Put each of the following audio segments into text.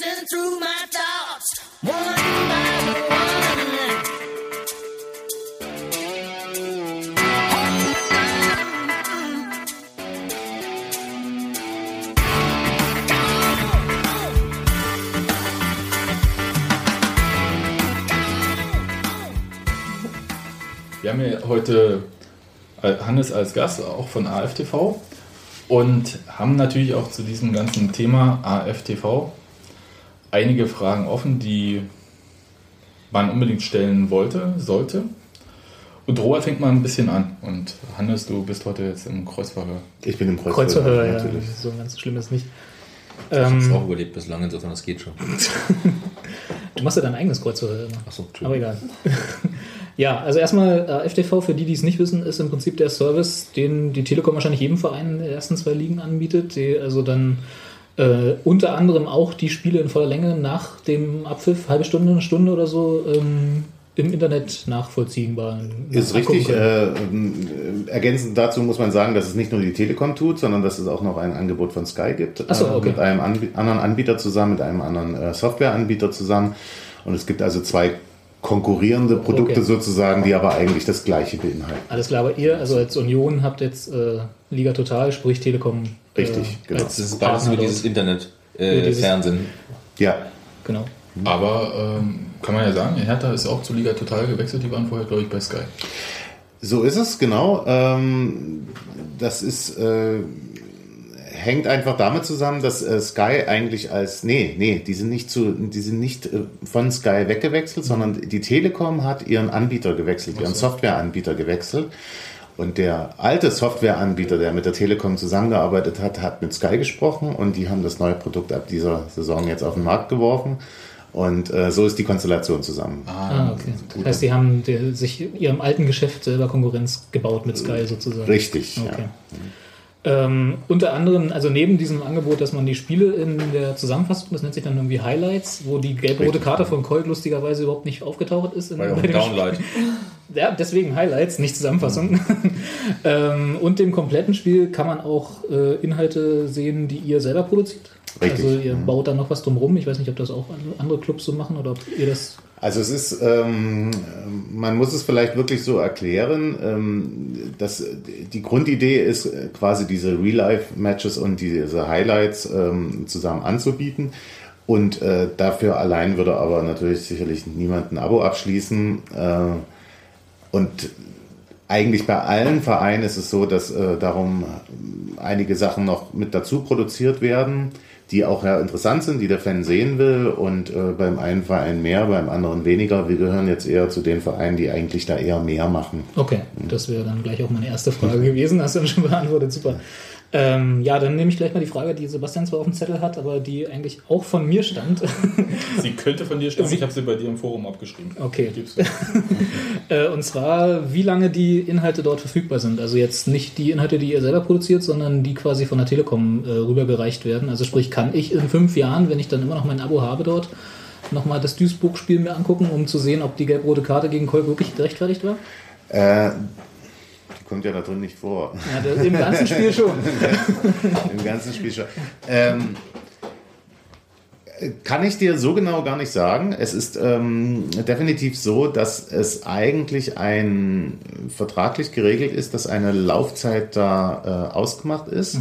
racing through my thoughts, one by one. Wir haben ja heute äh, Hannes als Gast, auch von AFTV. Und haben natürlich auch zu diesem ganzen Thema AFTV einige Fragen offen, die man unbedingt stellen wollte, sollte. Und Robert fängt mal ein bisschen an. Und Hannes, du bist heute jetzt im Kreuzverhör. Ich bin im Kreuzverhör, Kreuzverhör, ja, natürlich. so ganz schlimm ist nicht. Ich habe es Ähm, auch überlebt bislang, insofern das geht schon. du machst ja dein eigenes Kreuzverhör immer. Achso, Aber egal. ja, also erstmal äh, FTV, für die, die es nicht wissen, ist im Prinzip der Service, den die Telekom wahrscheinlich jedem Verein der ersten zwei Ligen anbietet, die also dann äh, unter anderem auch die Spiele in voller Länge nach dem Abpfiff, halbe Stunde, eine Stunde oder so, ähm, im Internet nachvollziehbar Ist richtig. Äh, äh, ergänzend dazu muss man sagen, dass es nicht nur die Telekom tut, sondern dass es auch noch ein Angebot von Sky gibt. Ach so, äh, okay. Mit einem Anb anderen Anbieter zusammen, mit einem anderen äh, Softwareanbieter zusammen. Und es gibt also zwei konkurrierende Produkte Okay. sozusagen, die aber eigentlich das gleiche beinhalten. Alles klar, aber ihr, also als Union, habt jetzt äh, Liga Total, sprich Telekom. Richtig, genau. Das ist beides nur dieses Internet, Ja, äh. Ja, Genau. Aber ähm, kann man ja sagen, Hertha ist auch zu Liga Total gewechselt. Die waren vorher, glaube ich, bei Sky. So ist es, genau. Ähm, das ist, äh, hängt einfach damit zusammen, dass äh, Sky eigentlich als, nee, nee, die sind nicht zu, die sind nicht äh, von Sky weggewechselt, sondern die Telekom hat ihren Anbieter gewechselt, ihren Softwareanbieter gewechselt. Und der alte Softwareanbieter, der mit der Telekom zusammengearbeitet hat, hat mit Sky gesprochen und die haben das neue Produkt ab dieser Saison jetzt auf den Markt geworfen. Und äh, so ist die Konstellation zusammen. Ah, okay. Das heißt, die haben die, sich ihrem alten Geschäft selber Konkurrenz gebaut mit Sky sozusagen. Richtig. Okay. Ja. Ähm, unter anderem, also neben diesem Angebot, dass man die Spiele in der Zusammenfassung, das nennt sich dann irgendwie Highlights, wo die gelb-rote. Karte von Colt lustigerweise überhaupt nicht aufgetaucht ist. In, War ja auch bei ein dem Downlight. Ja, deswegen Highlights, nicht Zusammenfassung. ähm, und dem kompletten Spiel kann man auch äh, Inhalte sehen, die ihr selber produziert. Richtig. Also ihr Mhm. baut da noch was drumherum. Ich weiß nicht, ob das auch andere Clubs so machen oder ob ihr das Also es ist, ähm, man muss es vielleicht wirklich so erklären, ähm, dass die Grundidee ist äh, quasi diese Real-Life-Matches und diese Highlights ähm, zusammen anzubieten. Und äh, dafür allein würde aber natürlich sicherlich niemand ein Abo abschließen. Äh, und eigentlich bei allen Vereinen ist es so, dass äh, darum äh, einige Sachen noch mit dazu produziert werden, die auch ja interessant sind, die der Fan sehen will. Und äh, beim einen Verein mehr, beim anderen weniger. Wir gehören jetzt eher zu den Vereinen, die eigentlich da eher mehr machen. Okay, das wäre dann gleich auch meine erste Frage gewesen. Hast du schon beantwortet, super. Ähm, ja, dann nehme ich gleich mal die Frage, die Sebastian zwar auf dem Zettel hat, aber die eigentlich auch von mir stand. Sie könnte von dir stammen. Ich habe sie bei dir im Forum abgeschrieben. Okay. Äh, und zwar, wie lange die Inhalte dort verfügbar sind. Also jetzt nicht die Inhalte, die ihr selber produziert, sondern die quasi von der Telekom äh, rübergereicht werden. Also sprich, kann ich in fünf Jahren, wenn ich dann immer noch mein Abo habe dort, nochmal das Duisburg-Spiel mir angucken, um zu sehen, ob die gelb-rote Karte gegen Kolk wirklich gerechtfertigt war? Äh, kommt ja da drin nicht vor. Ja, im ganzen Spiel schon. Im ganzen Spiel schon. Ähm, kann ich dir so genau gar nicht sagen. Es ist ähm, definitiv so, dass es eigentlich ein vertraglich geregelt ist, dass eine Laufzeit da äh, ausgemacht ist.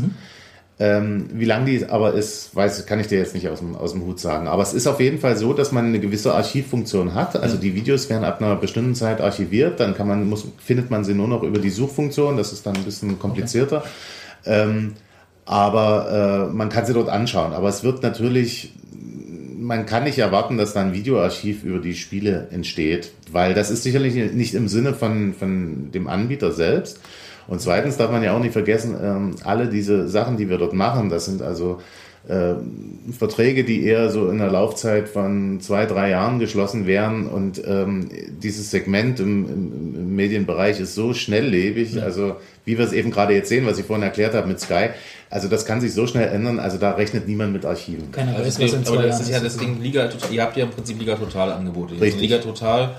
Ähm, wie lang die aber ist, weiß, kann ich dir jetzt nicht aus dem, aus dem Hut sagen. Aber es ist auf jeden Fall so, dass man eine gewisse Archivfunktion hat. Also die Videos werden ab einer bestimmten Zeit archiviert. Dann kann man, muss, findet man sie nur noch über die Suchfunktion. Das ist dann ein bisschen komplizierter. Ähm, aber äh, man kann sie dort anschauen. Aber es wird natürlich, man kann nicht erwarten, dass da ein Videoarchiv über die Spiele entsteht, weil das ist sicherlich nicht im Sinne von, von dem Anbieter selbst. Und zweitens darf man ja auch nicht vergessen, ähm, alle diese Sachen, die wir dort machen, das sind also ähm, Verträge, die eher so in der Laufzeit von zwei, drei Jahren geschlossen werden. Und ähm, dieses Segment im, im, im Medienbereich ist so schnelllebig, also wie wir es eben gerade jetzt sehen, was ich vorhin erklärt habe mit Sky. Also das kann sich so schnell ändern, also da rechnet niemand mit Archiven. Keiner weiß, Also, aber das ist ja das Ding, Liga Total, ihr habt ja im Prinzip Liga Total Angebote. Also Richtig. Liga Total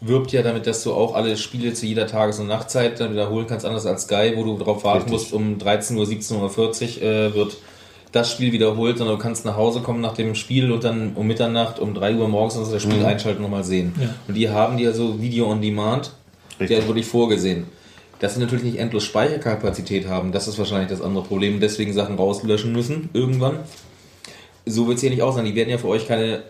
wirbt ja damit, dass du auch alle Spiele zu jeder Tages- und Nachtzeit dann wiederholen kannst, anders als Sky, wo du darauf warten Richtig. musst, um 13 Uhr, 17.40 Uhr äh, wird das Spiel wiederholt, sondern du kannst nach Hause kommen nach dem Spiel und dann um Mitternacht, um 3 Uhr morgens das Spiel einschalten und mal sehen. Ja. Und die haben die ja so Video on Demand, Richtig. der ist wirklich vorgesehen. Dass sie natürlich nicht endlos Speicherkapazität haben, das ist wahrscheinlich das andere Problem, deswegen Sachen rauslöschen müssen irgendwann. So wird es hier nicht aussehen. Die werden ja für euch keine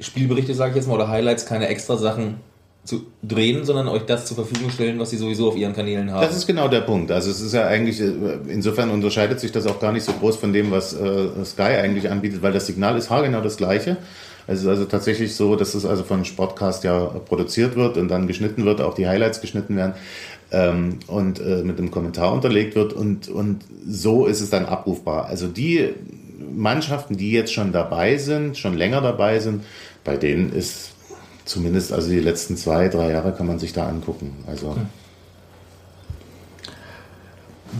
Spielberichte, sage ich jetzt mal, oder Highlights, keine extra Sachen zu drehen, sondern euch das zur Verfügung stellen, was sie sowieso auf ihren Kanälen haben. Das ist genau der Punkt. Also es ist ja eigentlich, äh, insofern unterscheidet sich das auch gar nicht so groß von dem, was äh, Sky eigentlich anbietet, weil das Signal ist haargenau das gleiche. Es ist also tatsächlich so, dass es also von Sportcast ja produziert wird und dann geschnitten wird, auch die Highlights geschnitten werden ähm, und äh, mit einem Kommentar unterlegt wird und, und so ist es dann abrufbar. Also die Mannschaften, die jetzt schon dabei sind, schon länger dabei sind, bei denen ist zumindest also die letzten zwei, drei Jahre kann man sich da angucken. Also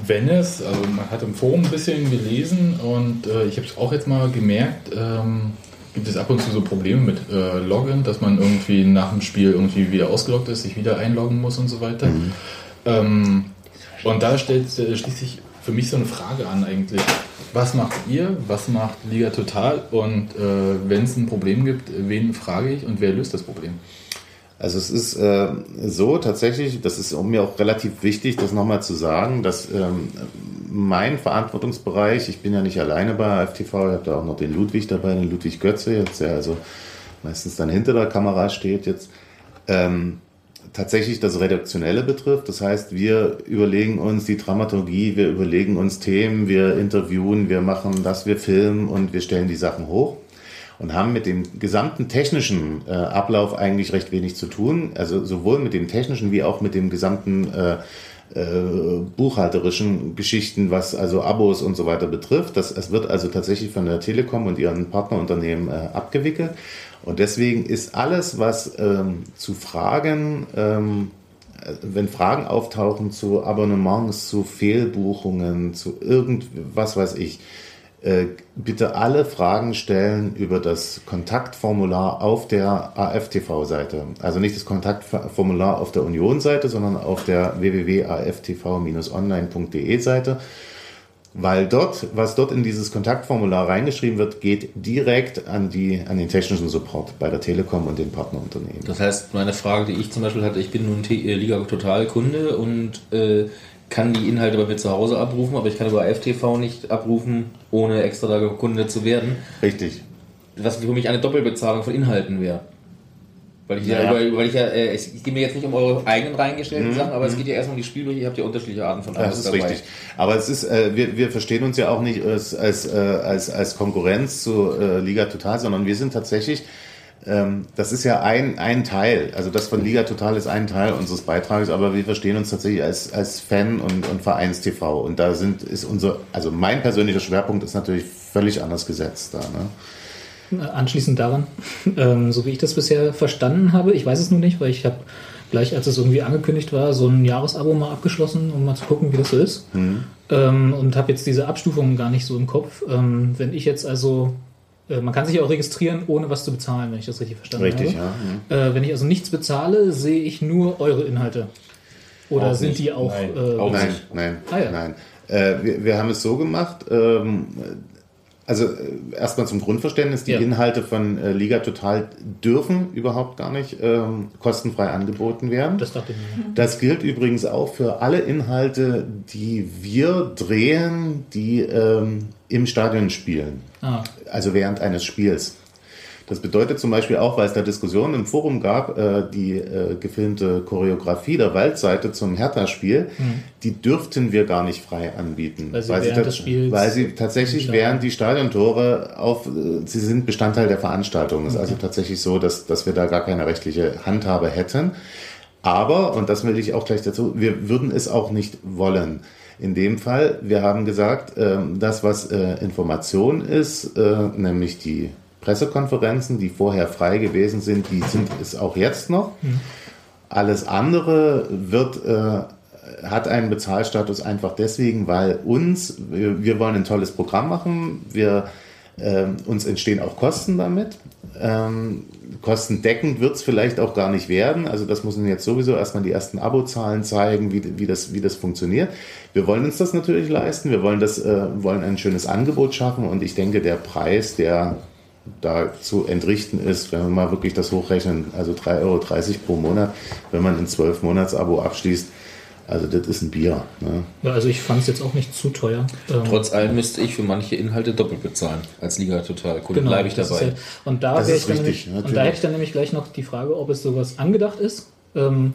Wenn es, also man hat im Forum ein bisschen gelesen und äh, ich habe es auch jetzt mal gemerkt, ähm, gibt es ab und zu so Probleme mit äh, Login, dass man irgendwie nach dem Spiel irgendwie wieder ausgeloggt ist, sich wieder einloggen muss und so weiter. Ähm, und da stellt äh, schließt sich für mich so eine Frage an eigentlich. Was macht ihr? Was macht Liga Total? Und äh, wenn es ein Problem gibt, wen frage ich und wer löst das Problem? Also es ist äh, so tatsächlich, das ist mir auch relativ wichtig, das nochmal zu sagen, dass ähm, mein Verantwortungsbereich, ich bin ja nicht alleine bei AFTV, ich habe da auch noch den Ludwig dabei, den Ludwig Götze, jetzt der also meistens dann hinter der Kamera steht jetzt, ähm, tatsächlich das Redaktionelle betrifft. Das heißt, wir überlegen uns die Dramaturgie, wir überlegen uns Themen, wir interviewen, wir machen das, wir filmen und wir stellen die Sachen hoch und haben mit dem gesamten technischen äh, Ablauf eigentlich recht wenig zu tun. Also sowohl mit dem technischen wie auch mit dem gesamten äh, äh, buchhalterischen Geschichten, was also Abos und so weiter betrifft. Das, es wird also tatsächlich von der Telekom und ihren Partnerunternehmen äh, abgewickelt. Und deswegen ist alles, was ähm, zu Fragen, ähm, äh, wenn Fragen auftauchen zu Abonnements, zu Fehlbuchungen, zu irgendwas weiß ich, bitte alle Fragen stellen über das Kontaktformular auf der AFTV-Seite. Also nicht das Kontaktformular auf der Union-Seite, sondern auf der www.aftv-online.de-Seite. Weil dort, was dort in dieses Kontaktformular reingeschrieben wird, geht direkt an, die, an den technischen Support bei der Telekom und den Partnerunternehmen. Das heißt, meine Frage, die ich zum Beispiel hatte, ich bin nun äh, Liga Total Kunde und äh, kann die Inhalte bei mir zu Hause abrufen, aber ich kann über FTV nicht abrufen, ohne extra da Kunde zu werden. Richtig. Was für mich eine Doppelbezahlung von Inhalten wäre. Weil ich ja, Ja. über, weil ich ja, äh, es geht mir jetzt nicht um eure eigenen reingestellten Sachen, aber es geht ja erstmal um die Spielbrüche, ihr habt ja unterschiedliche Arten von Das Abos ist richtig. Aber es ist, äh, wir, wir verstehen uns ja auch nicht als, als, äh, als, als Konkurrenz zu äh, Liga Total, sondern wir sind tatsächlich, das ist ja ein, ein Teil, also das von Liga Total ist ein Teil unseres Beitrages, aber wir verstehen uns tatsächlich als, als Fan und, und Vereins-TV. Und da sind, ist unser, also mein persönlicher Schwerpunkt ist natürlich völlig anders gesetzt da. Ne? Anschließend daran, ähm, so wie ich das bisher verstanden habe, ich weiß es nur nicht, weil ich habe gleich, als es irgendwie angekündigt war, so ein Jahresabo mal abgeschlossen, um mal zu gucken, wie das so ist. Ähm, und habe jetzt diese Abstufungen gar nicht so im Kopf. Ähm, wenn ich jetzt also, man kann sich auch registrieren, ohne was zu bezahlen, wenn ich das richtig verstanden Richtig, habe. ja. Äh, wenn ich also nichts bezahle, sehe ich nur eure Inhalte. Oder Auch sind nicht. die auch? Nein, äh, auch Nein, nein, Ah, ja. nein. Äh, wir, wir haben es so gemacht, ähm, also äh, erstmal zum Grundverständnis, die Ja. Inhalte von äh, Liga Total dürfen überhaupt gar nicht ähm, kostenfrei angeboten werden. Das dachte ich. Das gilt übrigens auch für alle Inhalte, die wir drehen, die ähm, im Stadion spielen, Ah, also während eines Spiels. Das bedeutet zum Beispiel auch, weil es da Diskussionen im Forum gab, äh, die äh, gefilmte Choreografie der Waldseite zum Hertha-Spiel, die dürften wir gar nicht frei anbieten. Mhm. Weil sie während tat- des Spiels weil sie tatsächlich während die Stadiontore auf, äh, sie sind Bestandteil der Veranstaltung. Es ist also tatsächlich so, dass, dass wir da gar keine rechtliche Handhabe hätten. Aber, und das will ich auch gleich dazu, wir würden es auch nicht wollen. In dem Fall, wir haben gesagt, ähm, das, was äh, Information ist, äh, nämlich die Pressekonferenzen, die vorher frei gewesen sind, die sind es auch jetzt noch. Alles andere wird, äh, hat einen Bezahlstatus einfach deswegen, weil uns, wir, wir wollen ein tolles Programm machen, wir, ähm, uns entstehen auch Kosten damit. Ähm, kostendeckend wird es vielleicht auch gar nicht werden. Also das müssen jetzt sowieso erstmal die ersten Abozahlen zeigen, wie, wie, das, wie das funktioniert. Wir wollen uns das natürlich leisten. Wir wollen, das, äh, wollen ein schönes Angebot schaffen und ich denke, der Preis, der da zu entrichten ist, wenn wir mal wirklich das hochrechnen, also 3,30 Euro pro Monat, wenn man ein 12-Monats-Abo abschließt, also das ist ein Bier. Ne? Ja, also ich fand es jetzt auch nicht zu teuer. Ähm, Trotz allem müsste ich für manche Inhalte doppelt bezahlen. Als Liga total. Kunde genau, bleibe ich dabei. ja- und da Das wäre ist ich dann richtig, nämlich, und da hätte ich dann nämlich gleich noch die Frage, ob es sowas angedacht ist. Ähm,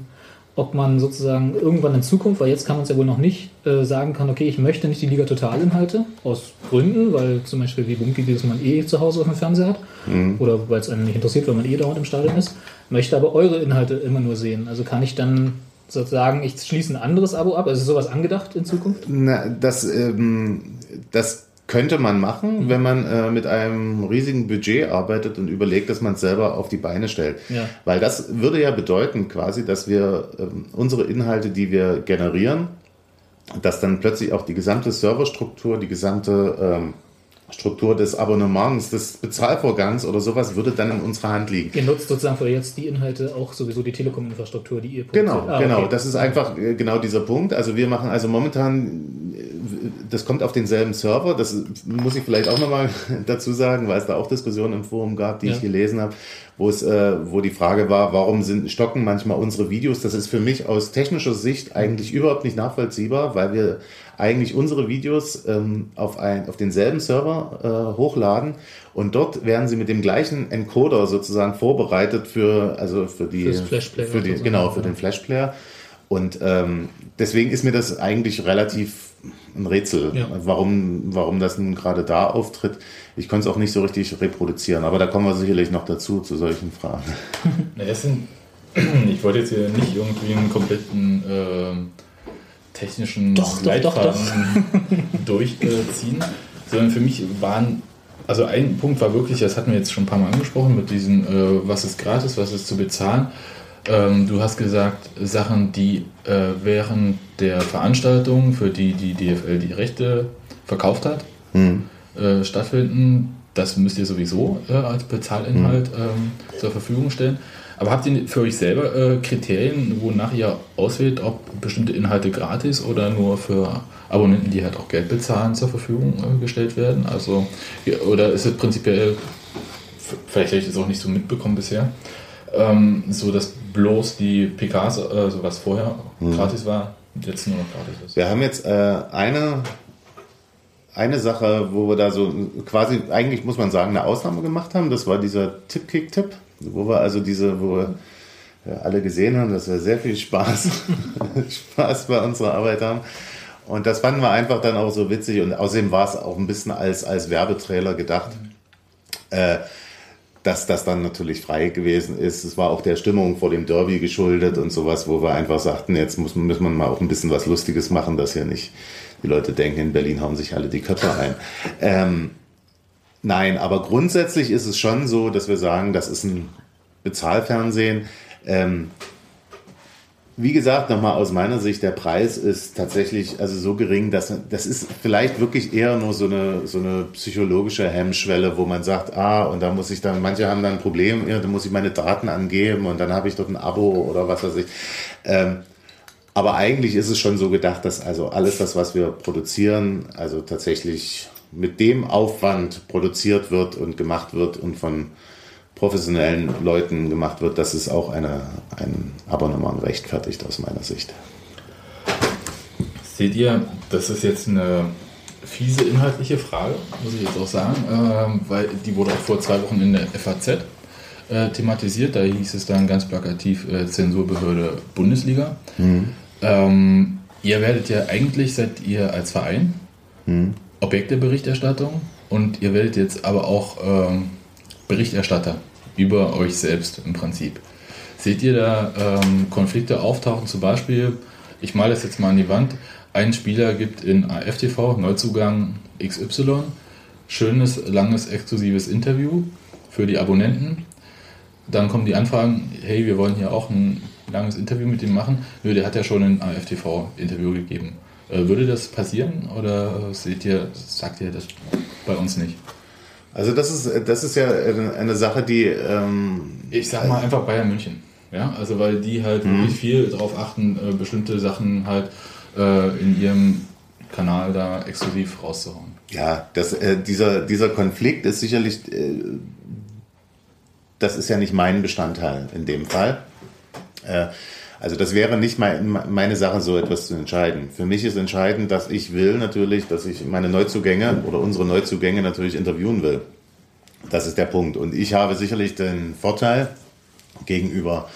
ob man sozusagen irgendwann in Zukunft, weil jetzt kann man es ja wohl noch nicht, äh, sagen kann, okay, ich möchte nicht die Liga Total-Inhalte, aus Gründen, weil zum Beispiel wie Bunky, dieses man eh zu Hause auf dem Fernseher hat, Mhm. oder weil es einen nicht interessiert, weil man eh dauernd im Stadion ist, möchte aber eure Inhalte immer nur sehen. Also kann ich dann sozusagen, ich schließe ein anderes Abo ab, also ist sowas angedacht in Zukunft? Na, das, ähm, das könnte man machen, wenn man äh, mit einem riesigen Budget arbeitet und überlegt, dass man es selber auf die Beine stellt. Ja. Weil das würde ja bedeuten quasi, dass wir ähm, unsere Inhalte, die wir generieren, dass dann plötzlich auch die gesamte Serverstruktur, die gesamte ähm, Struktur des Abonnements, des Bezahlvorgangs oder sowas würde dann in unserer Hand liegen. Ihr nutzt sozusagen für jetzt die Inhalte auch sowieso die Telekom-Infrastruktur, die ihr Genau, produziert. Ah, genau. okay. Das ist einfach äh, genau dieser Punkt. Also wir machen also momentan, das kommt auf denselben Server. Das muss ich vielleicht auch nochmal dazu sagen, weil es da auch Diskussionen im Forum gab, die Ja. ich gelesen habe, wo es, äh, wo die Frage war, warum sind stocken manchmal unsere Videos? Das ist für mich aus technischer Sicht eigentlich überhaupt nicht nachvollziehbar, weil wir eigentlich unsere Videos ähm, auf, ein, auf denselben Server äh, hochladen und dort werden sie mit dem gleichen Encoder sozusagen vorbereitet für also für die für die, genau für den Flashplayer und ähm, deswegen ist mir das eigentlich relativ ein Rätsel, Ja. warum, warum das nun gerade da auftritt. Ich konnte es auch nicht so richtig reproduzieren, aber da kommen wir sicherlich noch dazu, zu solchen Fragen. Sind, ich wollte jetzt hier nicht irgendwie einen kompletten ähm, technischen Doch, doch, doch, Leitfaden durchziehen, sondern für mich waren, also ein Punkt war wirklich, das hatten wir jetzt schon ein paar Mal angesprochen, mit diesem, äh, was ist gratis, was ist zu bezahlen. Ähm, du hast gesagt, Sachen, die äh, während der Veranstaltung, für die die DFL die Rechte verkauft hat, äh, stattfinden, das müsst ihr sowieso äh, als Bezahlinhalt ähm, zur Verfügung stellen. Aber habt ihr für euch selber äh, Kriterien, wonach ihr auswählt, ob bestimmte Inhalte gratis oder nur für Abonnenten, die halt auch Geld bezahlen, zur Verfügung äh, gestellt werden? Also, oder ist es prinzipiell, vielleicht habe ich das auch nicht so mitbekommen bisher, ähm, so dass bloß die PKs, äh, so was vorher gratis war, jetzt nur noch gratis ist? Wir haben jetzt äh, eine, eine Sache, wo wir da so quasi, eigentlich muss man sagen, eine Ausnahme gemacht haben. Das war dieser Tipp-Kick-Tipp, wo wir also diese, wo wir ja, alle gesehen haben, dass wir sehr viel Spaß, Spaß bei unserer Arbeit haben. Und das fanden wir einfach dann auch so witzig und außerdem war es auch ein bisschen als, als Werbetrailer gedacht. Äh, dass das dann natürlich frei gewesen ist. Es war auch der Stimmung vor dem Derby geschuldet und sowas, wo wir einfach sagten, jetzt muss, muss man mal auch ein bisschen was Lustiges machen, dass hier nicht die Leute denken, in Berlin hauen sich alle die Köpfe ein. Ähm, nein, aber grundsätzlich ist es schon so, dass wir sagen, das ist ein Bezahlfernsehen. Ähm, wie gesagt, nochmal aus meiner Sicht, der Preis ist tatsächlich also so gering, dass das ist vielleicht wirklich eher nur so eine, so eine psychologische Hemmschwelle, wo man sagt, ah, und da muss ich dann, manche haben dann ein Problem, ja, da muss ich meine Daten angeben und dann habe ich dort ein Abo oder was weiß ich. Ähm, aber eigentlich ist es schon so gedacht, dass also alles das, was wir produzieren, also tatsächlich mit dem Aufwand produziert wird und gemacht wird und von professionellen Leuten gemacht wird, dass es auch eine, ein Abonnement rechtfertigt aus meiner Sicht. Seht ihr, das ist jetzt eine fiese inhaltliche Frage, muss ich jetzt auch sagen, ähm, weil die wurde auch vor zwei Wochen in der FAZ äh, thematisiert. Da hieß es dann ganz plakativ äh, Zensurbehörde Bundesliga. Ähm, ihr werdet ja eigentlich, seid ihr als Verein Objekt der Berichterstattung und ihr werdet jetzt aber auch ähm, Berichterstatter über euch selbst im Prinzip. Seht ihr da ähm, Konflikte auftauchen? Zum Beispiel, ich male das jetzt mal an die Wand, ein Spieler gibt in AFTV Neuzugang XY, schönes, langes, exklusives Interview für die Abonnenten. Dann kommen die Anfragen, hey, wir wollen hier auch ein langes Interview mit ihm machen. Nö, der hat ja schon ein AFTV-Interview gegeben. Äh, würde das passieren oder seht ihr, sagt ihr das bei uns nicht? Also das ist, das ist ja eine Sache, die ähm, Ich sag mal einfach Bayern München. Ja, also weil die halt wirklich viel darauf achten, äh, bestimmte Sachen halt äh, in ihrem Kanal da exklusiv rauszuhauen. Ja, das, äh, dieser, dieser Konflikt ist sicherlich, äh, das ist ja nicht mein Bestandteil in dem Fall. Also das wäre nicht mein, meine Sache, so etwas zu entscheiden. Für mich ist entscheidend, dass ich will natürlich, dass ich meine Neuzugänge oder unsere Neuzugänge natürlich interviewen will. Das ist der Punkt. Und ich habe sicherlich den Vorteil gegenüber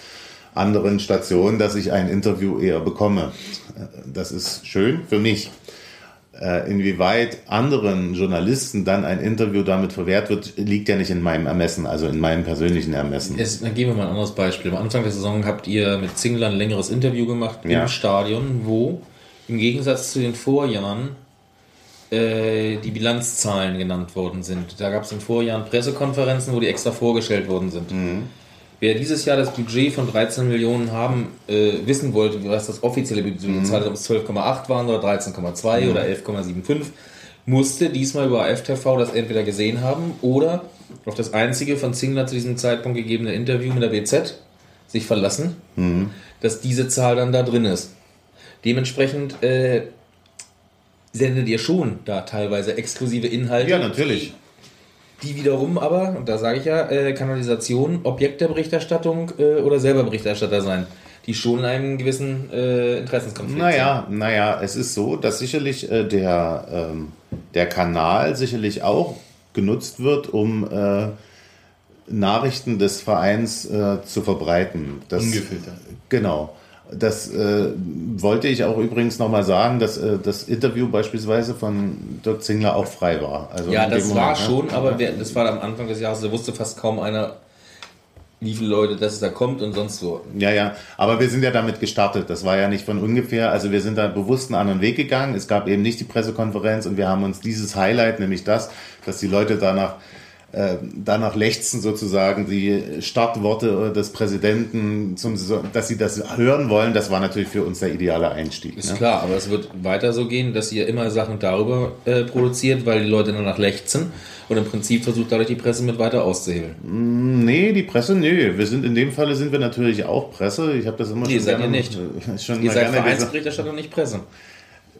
anderen Stationen, dass ich ein Interview eher bekomme. Das ist schön für mich. Äh, inwieweit anderen Journalisten dann ein Interview damit verwehrt wird, liegt ja nicht in meinem Ermessen, also in meinem persönlichen Ermessen. Es, dann geben wir mal ein anderes Beispiel. Am Anfang der Saison habt ihr mit Zingler ein längeres Interview gemacht Ja. im Stadion, wo im Gegensatz zu den Vorjahren äh, die Bilanzzahlen genannt worden sind. Da gab es in Vorjahren Pressekonferenzen, wo die extra vorgestellt worden sind. Wer dieses Jahr das Budget von 13 Millionen haben, äh, wissen wollte, was das offizielle Budget Mhm. gezahlt hat, ob es 12,8 waren oder 13,2 oder 11,75, musste diesmal über AFTV das entweder gesehen haben oder auf das einzige von Zingler zu diesem Zeitpunkt gegebene Interview mit der BZ sich verlassen, Mhm. dass diese Zahl dann da drin ist. Dementsprechend äh, sendet ihr schon da teilweise exklusive Inhalte. Ja, natürlich. Die wiederum aber, und da sage ich ja, äh, Kanalisation, Objekt der Berichterstattung äh, oder selber Berichterstatter sein, die schon in einem gewissen äh, Interessenskonflikt Naja, naja, es ist so, dass sicherlich äh, der, ähm, der Kanal sicherlich auch genutzt wird, um äh, Nachrichten des Vereins äh, zu verbreiten. Das, Ungefiltert. Genau. Das äh, wollte ich auch übrigens nochmal sagen, dass äh, das Interview beispielsweise von Dirk Zingler auch frei war. Also Ja, das war Moment, ne? schon, aber wer, das war am Anfang des Jahres, da wusste fast kaum einer, wie viele Leute das da kommt und sonst so. Ja, ja, aber wir sind ja damit gestartet. Das war ja nicht von ungefähr. Also wir sind da bewusst einen anderen Weg gegangen. Es gab eben nicht die Pressekonferenz und wir haben uns dieses Highlight, nämlich das, dass die Leute danach danach lechzen sozusagen die Startworte des Präsidenten, zum, dass sie das hören wollen, das war natürlich für uns der ideale Einstieg. Ist Ne? klar, aber es wird weiter so gehen, dass ihr immer Sachen darüber äh, produziert, weil die Leute danach lechzen und im Prinzip versucht dadurch die Presse mit weiter auszuhebeln. Nee, die Presse, nö. Wir sind in dem Falle sind wir natürlich auch Presse. Ich habe das immer Nee, schon seid gerne, ihr nicht. Schon Ihr seid. Vereinsberichterstatter, nicht Presse.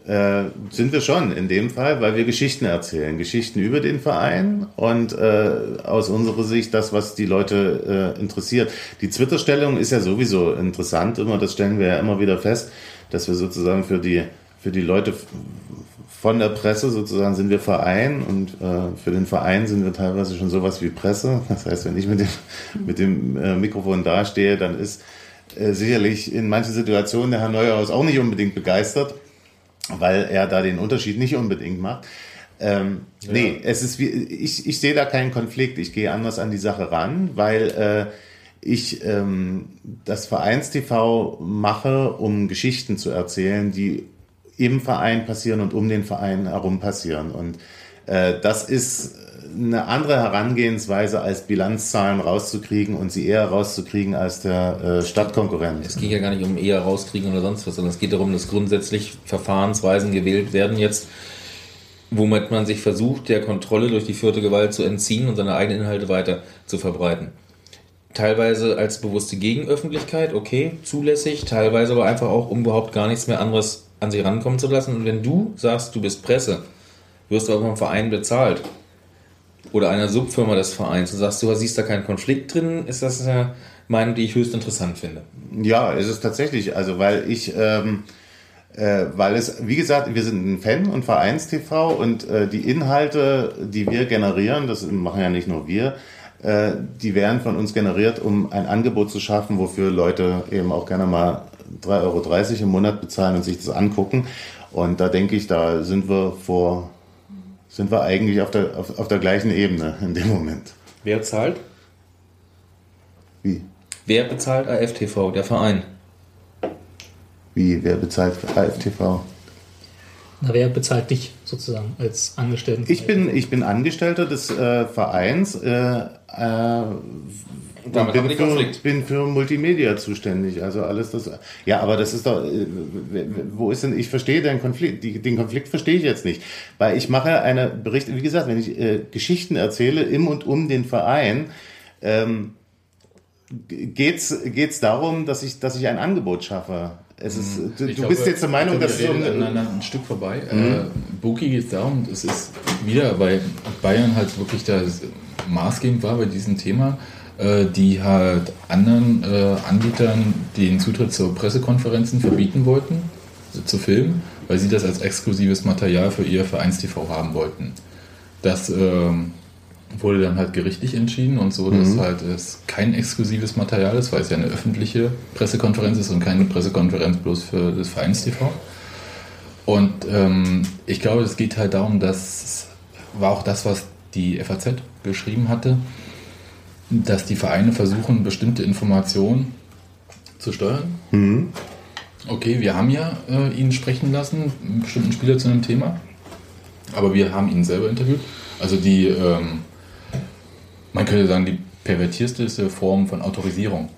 Äh, sind wir schon in dem Fall, weil wir Geschichten erzählen. Geschichten über den Verein und äh, aus unserer Sicht das, was die Leute äh, interessiert. Die Twitter-Stellung ist ja sowieso interessant, immer, das stellen wir ja immer wieder fest, dass wir sozusagen für die, für die Leute von der Presse sozusagen sind wir Verein und äh, für den Verein sind wir teilweise schon sowas wie Presse. Das heißt, wenn ich mit dem, mit dem äh, Mikrofon dastehe, dann ist äh, sicherlich in manchen Situationen der Herr Neuhaus auch nicht unbedingt begeistert weil er da den Unterschied nicht unbedingt macht. Ähm, Nee, es ist wie, ich, ich sehe da keinen Konflikt. Ich gehe anders an die Sache ran, weil äh, ich ähm, das Vereinstv mache, um Geschichten zu erzählen, die im Verein passieren und um den Verein herum passieren. Und äh, das ist eine andere Herangehensweise, als Bilanzzahlen rauszukriegen und sie eher rauszukriegen als der äh, Stadtkonkurrent. Es ging ja gar nicht um eher rauskriegen oder sonst was, sondern es geht darum, dass grundsätzlich Verfahrensweisen gewählt werden jetzt, womit man sich versucht, der Kontrolle durch die vierte Gewalt zu entziehen und seine eigenen Inhalte weiter zu verbreiten. Teilweise als bewusste Gegenöffentlichkeit, okay, zulässig, teilweise aber einfach auch, um überhaupt gar nichts mehr anderes an sie rankommen zu lassen. Und wenn du sagst, du bist Presse, wirst du auch vom Verein bezahlt oder einer Subfirma des Vereins und sagst, du siehst da keinen Konflikt drin, ist das eine Meinung, die ich höchst interessant finde. Ja, es ist tatsächlich, also weil ich, ähm, äh, weil es, wie gesagt, wir sind ein Fan- und Vereinstv und äh, die Inhalte, die wir generieren, das machen ja nicht nur wir, äh, die werden von uns generiert, um ein Angebot zu schaffen, wofür Leute eben auch gerne mal 3,30 Euro im Monat bezahlen und sich das angucken. Und da denke ich, da sind wir vor, sind wir eigentlich auf der, auf, auf der gleichen Ebene in dem Moment. Wer zahlt? Wie? Wer bezahlt AFTV? Der Verein. Wie, wer bezahlt AFTV? Na, wer bezahlt dich sozusagen als Angestellten? Ich bin, ich bin Angestellter des äh, Vereins. Äh, äh, damit bin, für, bin für Multimedia zuständig. Also alles das. Ja, aber das ist doch. äh, Wo ist denn? Ich verstehe den Konflikt. Den Konflikt verstehe ich jetzt nicht, weil ich mache eine Bericht. Wie gesagt, wenn ich äh, Geschichten erzähle im und um den Verein. Ähm, geht's geht's darum, dass ich dass ich ein Angebot schaffe. Es ist, du, Ich du glaube, bist jetzt der Meinung, dass es um aneinander ein Stück vorbei. Äh, Buki geht es darum, es ist wieder bei Bayern halt wirklich das maßgebend war bei diesem Thema, äh, die halt anderen äh, Anbietern den Zutritt zu Pressekonferenzen verbieten wollten, also zu filmen, weil sie das als exklusives Material für ihr Vereins-TV haben wollten. Das ähm, wurde dann halt gerichtlich entschieden und so, dass halt es kein exklusives Material ist, weil es ja eine öffentliche Pressekonferenz ist und keine Pressekonferenz bloß für das Vereins-TV. Und ähm, ich glaube, es geht halt darum, dass war auch das, was die FAZ geschrieben hatte, dass die Vereine versuchen, bestimmte Informationen zu steuern. Okay, wir haben ja äh, ihn sprechen lassen, einen bestimmten Spieler zu einem Thema, aber wir haben ihn selber interviewt. Also die, ähm, man könnte sagen, die pervertierteste Form von Autorisierung.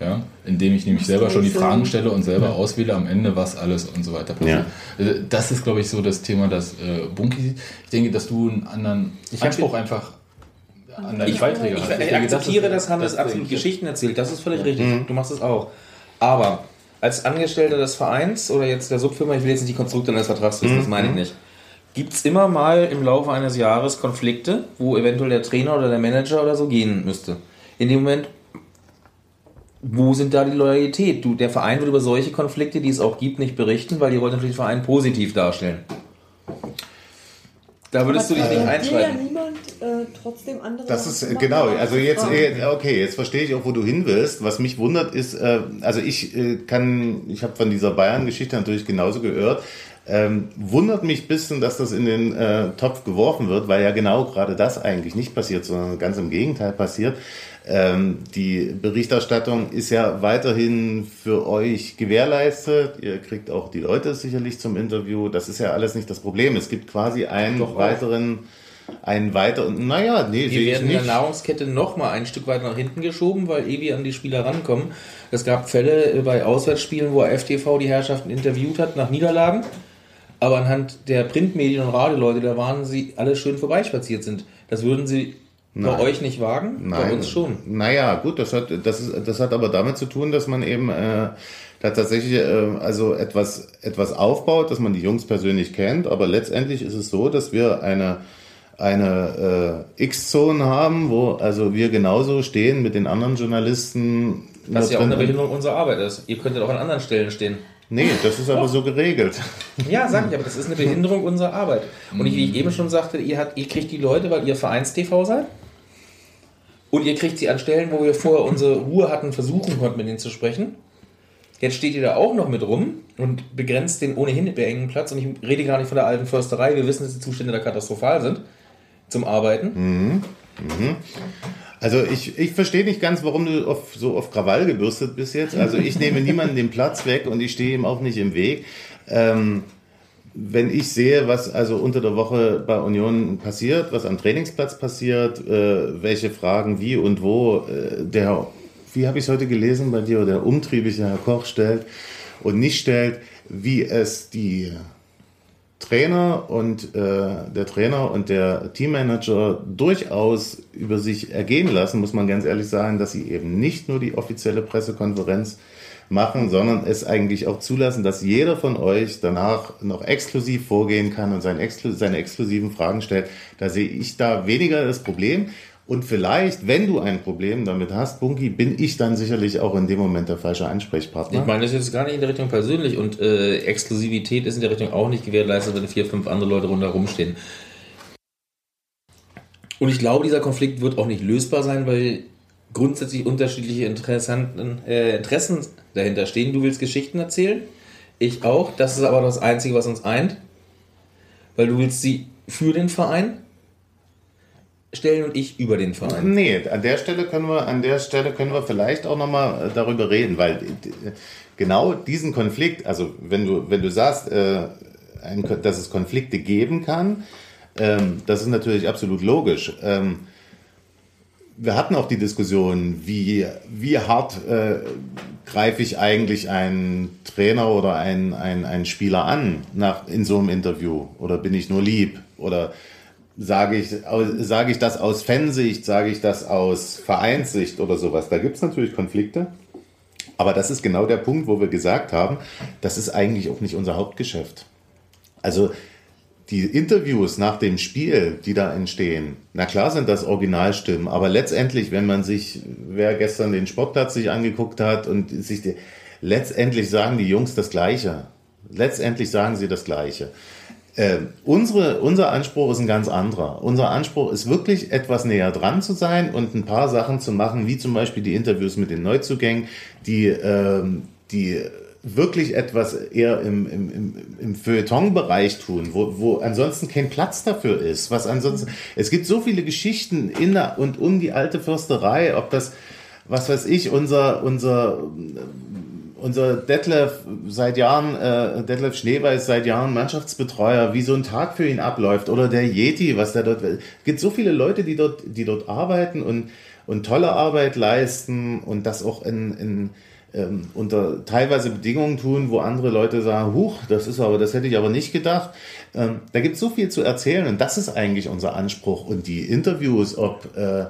Ja? Indem ich nämlich selber schon die Fragen stelle und selber auswähle am Ende, was alles und so weiter passiert. Äh, Das ist, glaube ich, so das Thema, das äh, Bunky sieht. Ich denke, dass du einen anderen hab Anspruch einfach an Ich, Beiträge ich, ich das akzeptiere, dass Hannes das- absolut ich- Geschichten erzählt. Das ist völlig richtig. Du machst es auch. Aber als Angestellter des Vereins oder jetzt der Subfirma, ich will jetzt nicht die Konstrukte eines Vertrags wissen, das meine ich nicht. Gibt es immer mal im Laufe eines Jahres Konflikte, wo eventuell der Trainer oder der Manager oder so gehen müsste? In dem Moment, wo sind da die Loyalität? Du, der Verein wird über solche Konflikte, die es auch gibt, nicht berichten, weil die wollen natürlich den Verein positiv darstellen. Da würdest du dich nicht Will ja einschalten. niemand äh, trotzdem andere. Das ist machen, genau, aber also jetzt, äh, okay, jetzt verstehe ich auch, wo du hin willst. Was mich wundert ist, äh, also ich äh, kann, ich habe von dieser Bayern-Geschichte natürlich genauso gehört. Ähm, wundert mich ein bisschen, dass das in den äh, Topf geworfen wird, weil ja genau gerade das eigentlich nicht passiert, sondern ganz im Gegenteil passiert. Ähm, die Berichterstattung ist ja weiterhin für euch gewährleistet. Ihr kriegt auch die Leute sicherlich zum Interview. Das ist ja alles nicht das Problem. Es gibt quasi einen Doch weiteren, einen weiteren, naja, nee, Wir werden in der. Nahrungskette noch mal ein Stück weit nach hinten geschoben, weil eh wir an die Spieler rankommen. Es gab Fälle äh, bei Auswärtsspielen, wo FTV die Herrschaften interviewt hat nach Niederlagen. Aber anhand der Printmedien und Radioleute, da waren sie alle schön vorbeispaziert sind. Das würden sie bei Nein. euch nicht wagen, bei uns schon. Naja, gut, das hat, das, ist, das hat aber damit zu tun, dass man eben äh, da tatsächlich äh, also etwas, etwas aufbaut, dass man die Jungs persönlich kennt. Aber letztendlich ist es so, dass wir eine, eine äh, X-Zone haben, wo also wir genauso stehen mit den anderen Journalisten. Was ja auch eine Behinderung unserer Arbeit ist. Ihr könntet auch an anderen Stellen stehen. Nee, das ist aber so geregelt. Ja, sag ich, aber das ist eine Behinderung unserer Arbeit. Und ich, wie ich eben schon sagte, ihr, habt, ihr kriegt die Leute, weil ihr Vereins-TV seid. Und ihr kriegt sie an Stellen, wo wir vorher unsere Ruhe hatten, versuchen konnten, mit ihnen zu sprechen. Jetzt steht ihr da auch noch mit rum und begrenzt den ohnehin beengen Platz. Und ich rede gar nicht von der alten Försterei. Wir wissen, dass die Zustände da katastrophal sind zum Arbeiten. Also ich, ich verstehe nicht ganz, warum du auf, so auf Krawall gebürstet bist jetzt. Also ich nehme niemanden den Platz weg und ich stehe ihm auch nicht im Weg. Ähm, wenn ich sehe, was also unter der Woche bei Union passiert, was am Trainingsplatz passiert, äh, welche Fragen wie und wo äh, der, wie habe ich es heute gelesen bei dir, der umtriebige Herr Koch stellt und nicht stellt, wie es die Trainer und äh, der Trainer und der Teammanager durchaus über sich ergehen lassen, muss man ganz ehrlich sagen, dass sie eben nicht nur die offizielle Pressekonferenz machen, sondern es eigentlich auch zulassen, dass jeder von euch danach noch exklusiv vorgehen kann und sein Exklu seine exklusiven Fragen stellt. Da sehe ich da weniger das Problem. Und vielleicht, wenn du ein Problem damit hast, Bunky, bin ich dann sicherlich auch in dem Moment der falsche Ansprechpartner. Ich meine, das ist jetzt gar nicht in der Richtung persönlich und äh, Exklusivität ist in der Richtung auch nicht gewährleistet, wenn vier, fünf andere Leute rundherum stehen. Und ich glaube, dieser Konflikt wird auch nicht lösbar sein, weil grundsätzlich unterschiedliche Interessanten, äh, Interessen dahinter stehen. Du willst Geschichten erzählen, ich auch. Das ist aber das Einzige, was uns eint, weil du willst sie für den Verein stellen und ich über den Verein. Nee, an der Stelle können wir, an der Stelle können wir vielleicht auch nochmal darüber reden, weil äh, genau diesen Konflikt, also wenn du, wenn du sagst, äh, ein, dass es Konflikte geben kann, ähm, das ist natürlich absolut logisch. Ähm, wir hatten auch die Diskussion, wie, wie hart äh, greife ich eigentlich einen Trainer oder einen, einen, einen Spieler an nach, in so einem Interview? Oder bin ich nur lieb? Oder sage ich, sage ich das aus Fansicht, sage ich das aus Vereinssicht oder sowas? Da gibt es natürlich Konflikte. Aber das ist genau der Punkt, wo wir gesagt haben, das ist eigentlich auch nicht unser Hauptgeschäft. Also die Interviews nach dem Spiel, die da entstehen, na klar sind das Originalstimmen, aber letztendlich, wenn man sich, wer gestern den Sportplatz sich angeguckt hat und sich, die, letztendlich sagen die Jungs das Gleiche. Letztendlich sagen sie das Gleiche. Äh, unsere, unser Anspruch ist ein ganz anderer. Unser Anspruch ist wirklich etwas näher dran zu sein und ein paar Sachen zu machen, wie zum Beispiel die Interviews mit den Neuzugängen, die, ähm, die wirklich etwas eher im, im, im, im Feuilleton-Bereich tun, wo, wo ansonsten kein Platz dafür ist. Was ansonsten, es gibt so viele Geschichten in und um die alte Fürsterei, ob das, was weiß ich, unser, unser unser Detlef seit Jahren, äh, Detlef Schneeweiß seit Jahren Mannschaftsbetreuer, wie so ein Tag für ihn abläuft oder der Yeti, was der dort, es gibt so viele Leute, die dort, die dort arbeiten und, und tolle Arbeit leisten und das auch in, in ähm, unter teilweise Bedingungen tun, wo andere Leute sagen, huch, das ist aber, das hätte ich aber nicht gedacht. Ähm, da gibt es so viel zu erzählen und das ist eigentlich unser Anspruch und die Interviews, ob äh,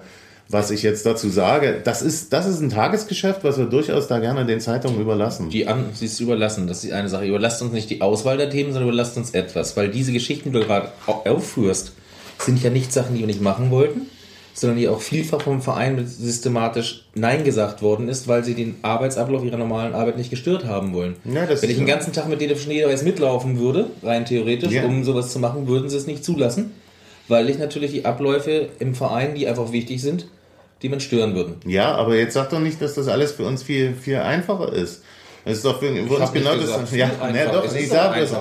was ich jetzt dazu sage, das ist, das ist ein Tagesgeschäft, was wir durchaus da gerne den Zeitungen überlassen. Die an, sie ist überlassen, das ist eine Sache. Überlasst uns nicht die Auswahl der Themen, sondern überlasst uns etwas. Weil diese Geschichten, die du gerade au- aufführst, sind ja nicht Sachen, die wir nicht machen wollten, sondern die auch vielfach vom Verein systematisch Nein gesagt worden ist, weil sie den Arbeitsablauf ihrer normalen Arbeit nicht gestört haben wollen. Ja, Wenn ich den ja- ganzen Tag mit Detlef Schneeweiß mitlaufen würde, rein theoretisch, Ja. um sowas zu machen, würden sie es nicht zulassen, weil ich natürlich die Abläufe im Verein, die einfach wichtig sind, die man stören würden. Ja, aber jetzt sag doch nicht, dass das alles für uns viel, viel einfacher ist. Es ist doch für, für uns genau das. Ja, nee, einfacher. doch, Es ich ist sag doch das.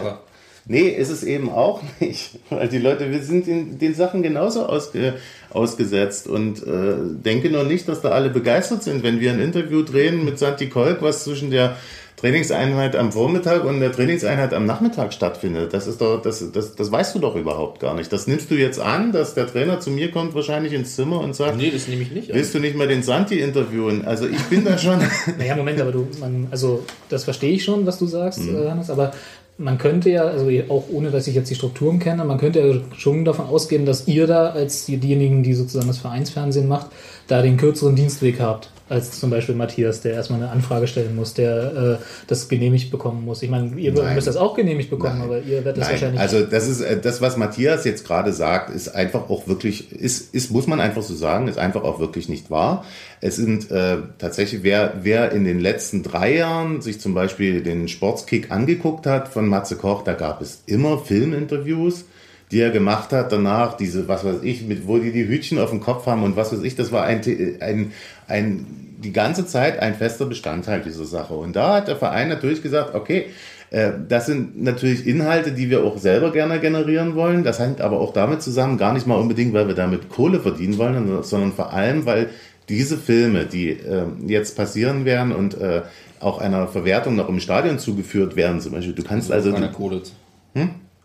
Nee, ist es eben auch nicht. Weil die Leute, wir sind den, den Sachen genauso ausge, ausgesetzt und äh, denke nur nicht, dass da alle begeistert sind, wenn wir ein Interview drehen mit Santi Kolk, was zwischen der Trainingseinheit am Vormittag und der Trainingseinheit am Nachmittag stattfindet. Das ist doch, das, das, das weißt du doch überhaupt gar nicht. Das nimmst du jetzt an, dass der Trainer zu mir kommt, wahrscheinlich ins Zimmer und sagt, Nee, das nehme ich nicht an. willst du nicht mal den Santi interviewen? Also ich bin da schon. Naja, Moment, aber du, man, also das verstehe ich schon, was du sagst, Mhm. äh, Hannes, aber man könnte ja, also auch ohne, dass ich jetzt die Strukturen kenne, man könnte ja schon davon ausgehen, dass ihr da als die- diejenigen, die sozusagen das Vereinsfernsehen macht, da den kürzeren Dienstweg habt, als zum Beispiel Matthias, der erstmal eine Anfrage stellen muss, der äh, das genehmigt bekommen muss. Ich meine, ihr Nein. müsst das auch genehmigt bekommen, Nein. aber ihr werdet das wahrscheinlich... also das ist äh, das, was Matthias jetzt gerade sagt, ist einfach auch wirklich, ist, ist muss man einfach so sagen, ist einfach auch wirklich nicht wahr. Es sind äh, tatsächlich, wer, wer in den letzten drei Jahren sich zum Beispiel den Sportskick angeguckt hat von Matze Koch, da gab es immer Filminterviews, die er gemacht hat danach, diese, was weiß ich, mit, wo die die Hütchen auf dem Kopf haben und was weiß ich, das war ein, ein, ein, die ganze Zeit ein fester Bestandteil dieser Sache. Und da hat der Verein natürlich gesagt, okay, äh, das sind natürlich Inhalte, die wir auch selber gerne generieren wollen. Das hängt aber auch damit zusammen, gar nicht mal unbedingt, weil wir damit Kohle verdienen wollen, sondern vor allem, weil diese Filme, die äh, jetzt passieren werden und äh, auch einer Verwertung noch im Stadion zugeführt werden, zum Beispiel, du kannst also... keine Kohle.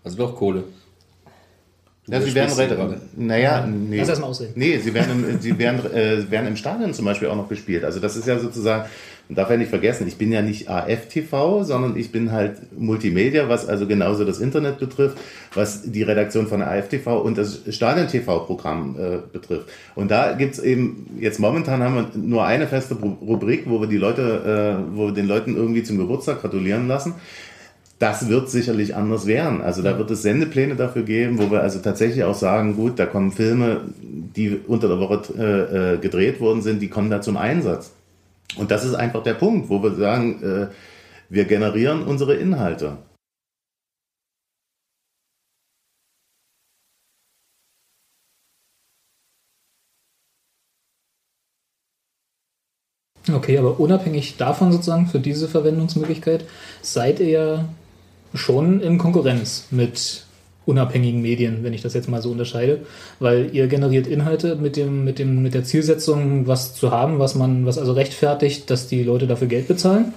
Also doch Kohle. Du Ja, sie werden, gerade. naja, nee. Lass erst mal ausreden. Nee, sie werden, im, sie werden, äh, werden im Stadion zum Beispiel auch noch gespielt. Also das ist ja sozusagen, darf ja nicht vergessen, ich bin ja nicht AFTV, sondern ich bin halt Multimedia, was also genauso das Internet betrifft, was die Redaktion von AFTV und das Stadion-TV-Programm äh, betrifft. Und da gibt's eben, jetzt momentan haben wir nur eine feste Ru- Rubrik, wo wir die Leute, äh, wo wir den Leuten irgendwie zum Geburtstag gratulieren lassen. Das wird sicherlich anders werden. Also da wird es Sendepläne dafür geben, wo wir also tatsächlich auch sagen, gut, da kommen Filme, die unter der Woche äh, äh, gedreht worden sind, die kommen da zum Einsatz. Und das ist einfach der Punkt, wo wir sagen, äh, wir generieren unsere Inhalte. Okay, aber unabhängig davon sozusagen für diese Verwendungsmöglichkeit seid ihr ja schon in Konkurrenz mit unabhängigen Medien, wenn ich das jetzt mal so unterscheide, weil ihr generiert Inhalte mit dem mit dem mit der Zielsetzung, was zu haben, was man was also rechtfertigt, dass die Leute dafür Geld bezahlen.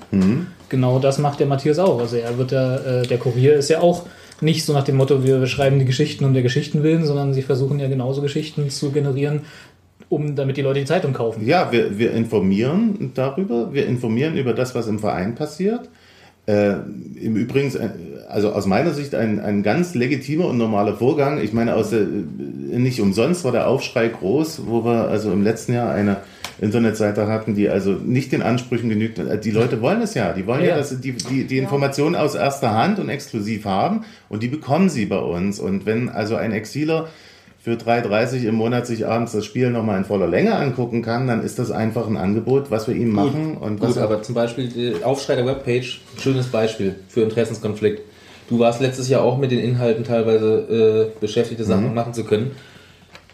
Genau das macht der Matthias auch. Also er wird da äh, der Kurier ist ja auch nicht so nach dem Motto, wir schreiben die Geschichten um der Geschichten willen, sondern sie versuchen ja genauso Geschichten zu generieren, um damit die Leute die Zeitung kaufen. Ja, wir, wir informieren darüber, wir informieren über das, was im Verein passiert. Äh, Im Übrigen, äh, also aus meiner Sicht ein, ein ganz legitimer und normaler Vorgang. Ich meine, aus äh, nicht umsonst war der Aufschrei groß, wo wir also im letzten Jahr eine Internetseite hatten, die also nicht den Ansprüchen genügt. Äh, Die Leute wollen es ja. Die wollen ja, Ja. dass sie die, die, die Informationen aus erster Hand und exklusiv haben und die bekommen sie bei uns. Und wenn also ein Exiler für 3,30 im Monat sich abends das Spiel nochmal in voller Länge angucken kann, dann ist das einfach ein Angebot, was wir ihm machen. Und was Gut, aber zum Beispiel die Aufschrei der Webpage, schönes Beispiel für Interessenskonflikt. Du warst letztes Jahr auch mit den Inhalten teilweise äh, beschäftigt, Sachen machen zu können.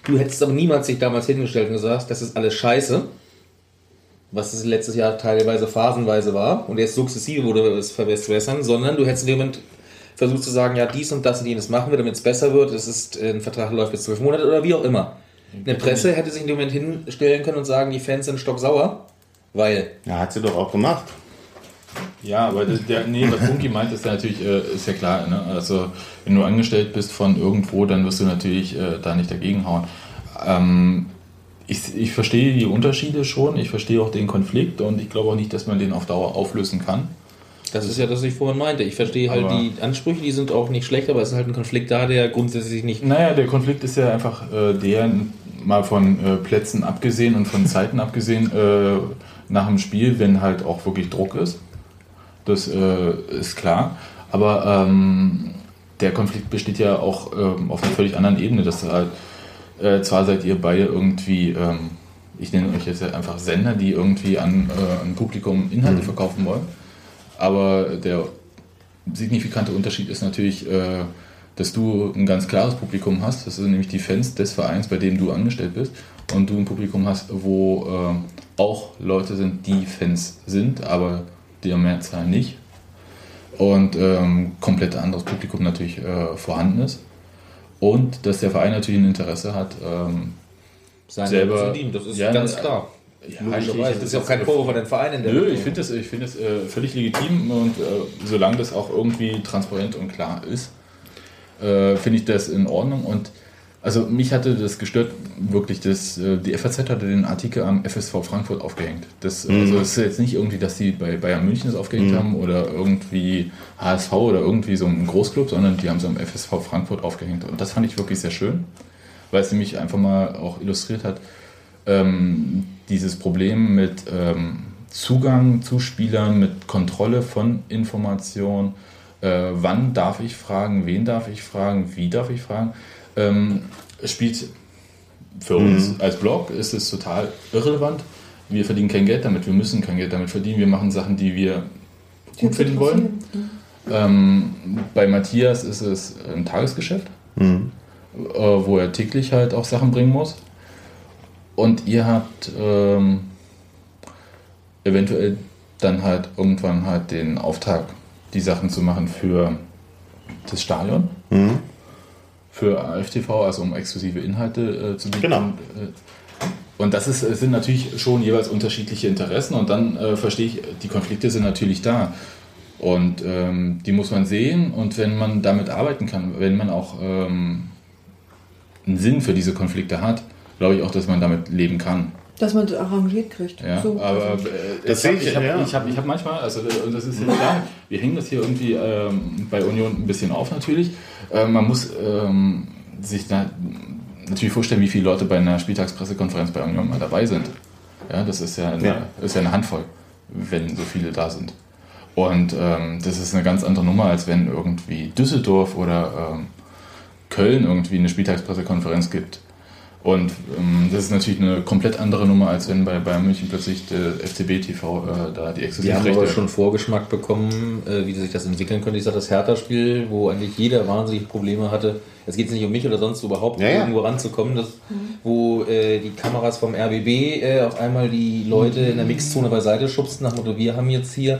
Du hättest aber niemals sich damals hingestellt und gesagt, das ist alles scheiße, was es letztes Jahr teilweise phasenweise war und jetzt sukzessive wurde es verbessern, sondern du hättest Moment versucht zu sagen, ja, dies und das und jenes machen wir, damit es besser wird, es ist, äh, ein Vertrag läuft bis zwölf Monate oder wie auch immer. Eine Presse hätte sich in dem Moment hinstellen können und sagen, die Fans sind stocksauer, weil ja, hat sie doch auch gemacht. Ja, aber der, der, nee, was Funky meint, ist ja natürlich, äh, ist ja klar, ne? Also wenn du angestellt bist von irgendwo, dann wirst du natürlich äh, da nicht dagegen hauen. Ähm, ich, ich verstehe die Unterschiede schon, ich verstehe auch den Konflikt und ich glaube auch nicht, dass man den auf Dauer auflösen kann. Das ist ja das, was ich vorhin meinte. Ich verstehe halt Aber- die Ansprüche, die sind auch nicht schlecht, aber es ist halt ein Konflikt da, der grundsätzlich nicht. Naja, der Konflikt ist ja einfach äh, der, mal von äh, Plätzen abgesehen und von Zeiten abgesehen, äh, nach dem Spiel, wenn halt auch wirklich Druck ist. Das äh, ist klar. Aber ähm, der Konflikt besteht ja auch ähm, auf einer völlig anderen Ebene. Dass halt, äh, zwar seid ihr beide irgendwie, ähm, ich nenne euch jetzt einfach Sender, die irgendwie an äh, ein Publikum Inhalte verkaufen wollen. Aber der signifikante Unterschied ist natürlich, äh, dass du ein ganz klares Publikum hast. Das sind nämlich die Fans des Vereins, bei dem du angestellt bist. Und du ein Publikum hast, wo äh, auch Leute sind, die Fans sind, aber der Mehrzahl nicht. Und ähm, komplett anderes Publikum natürlich äh, vorhanden ist. Und dass der Verein natürlich ein Interesse hat, ähm, Selber- zu dienen. Das ist Ja, ganz äh, klar. Ja, Logischerweise. Das ist ja auch kein Vorwurf an den Verein in der Nö, Richtung. ich finde das, ich find das äh, völlig legitim und äh, solange das auch irgendwie transparent und klar ist, äh, finde ich das in Ordnung. Und also mich hatte das gestört, wirklich, dass äh, die FAZ hatte den Artikel am FSV Frankfurt aufgehängt. Das, Also es ist jetzt nicht irgendwie, dass die bei Bayern München das aufgehängt haben oder irgendwie HSV oder irgendwie so ein Großclub, sondern die haben es am FSV Frankfurt aufgehängt. Und das fand ich wirklich sehr schön, weil es nämlich einfach mal auch illustriert hat, ähm, dieses Problem mit ähm, Zugang zu Spielern, mit Kontrolle von Informationen, äh, wann darf ich fragen, wen darf ich fragen, wie darf ich fragen, ähm, spielt für uns als Blog ist es total irrelevant. Wir verdienen kein Geld damit, wir müssen kein Geld damit verdienen, wir machen Sachen, die wir gut finden wollen. Ähm, bei Matthias ist es ein Tagesgeschäft, äh, wo er täglich halt auch Sachen bringen muss. Und ihr habt ähm, eventuell dann halt irgendwann halt den Auftrag, die Sachen zu machen für das Stadion, für AFTV, also um exklusive Inhalte äh, zu bieten. Genau. Und, äh, und das ist, sind natürlich schon jeweils unterschiedliche Interessen und dann äh, verstehe ich, die Konflikte sind natürlich da. Und ähm, die muss man sehen und wenn man damit arbeiten kann, wenn man auch ähm, einen Sinn für diese Konflikte hat, glaube ich auch, dass man damit leben kann. Dass man es arrangiert kriegt. Ja, So, aber also, äh, Das ich sehe habe ich, ich hab, ja. ich hab, ich hab manchmal, also äh, und das ist jetzt klar, wir hängen das hier irgendwie ähm, bei Union ein bisschen auf natürlich. Äh, man muss ähm, sich da natürlich vorstellen, wie viele Leute bei einer Spieltagspressekonferenz bei Union mal dabei sind. Ja, das ist ja eine, Ja. Ist ja eine Handvoll, wenn so viele da sind. Und ähm, das ist eine ganz andere Nummer, als wenn irgendwie Düsseldorf oder ähm, Köln irgendwie eine Spieltagspressekonferenz gibt. Und ähm, das ist natürlich eine komplett andere Nummer, als wenn bei Bayern München plötzlich der FCB TV äh, da die Die haben Exklusivrechte... aber schon Vorgeschmack bekommen, äh, wie sich das entwickeln könnte. Ich sage, das Hertha-Spiel, wo eigentlich jeder wahnsinnig Probleme hatte. Es geht nicht um mich oder sonst überhaupt Ja, ja. irgendwo ranzukommen, das, wo äh, die Kameras vom RBB äh, auf einmal die Leute in der Mixzone beiseite schubsten, nach dem Motto, wir haben jetzt hier.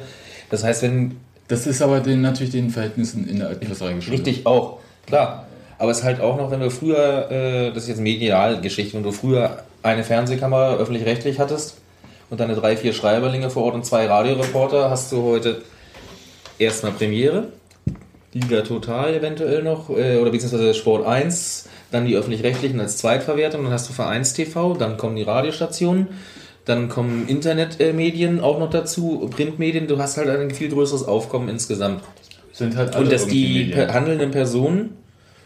Das heißt, wenn Das ist aber den, natürlich den Verhältnissen in der Altklauserei geschuldet. Richtig, auch. Klar. Aber es ist halt auch noch, wenn du früher, äh, das ist jetzt Medialgeschichte, wenn du früher eine Fernsehkamera öffentlich-rechtlich hattest und deine drei, vier Schreiberlinge vor Ort und zwei Radioreporter, hast du heute erstmal Premiere, Liga Total eventuell noch, äh, oder beziehungsweise Sport 1, dann die öffentlich-rechtlichen als Zweitverwertung, dann hast du Vereins-TV, dann kommen die Radiostationen, dann kommen Internetmedien auch noch dazu, Printmedien, du hast halt ein viel größeres Aufkommen insgesamt. Sind halt alle Und dass die handelnden Personen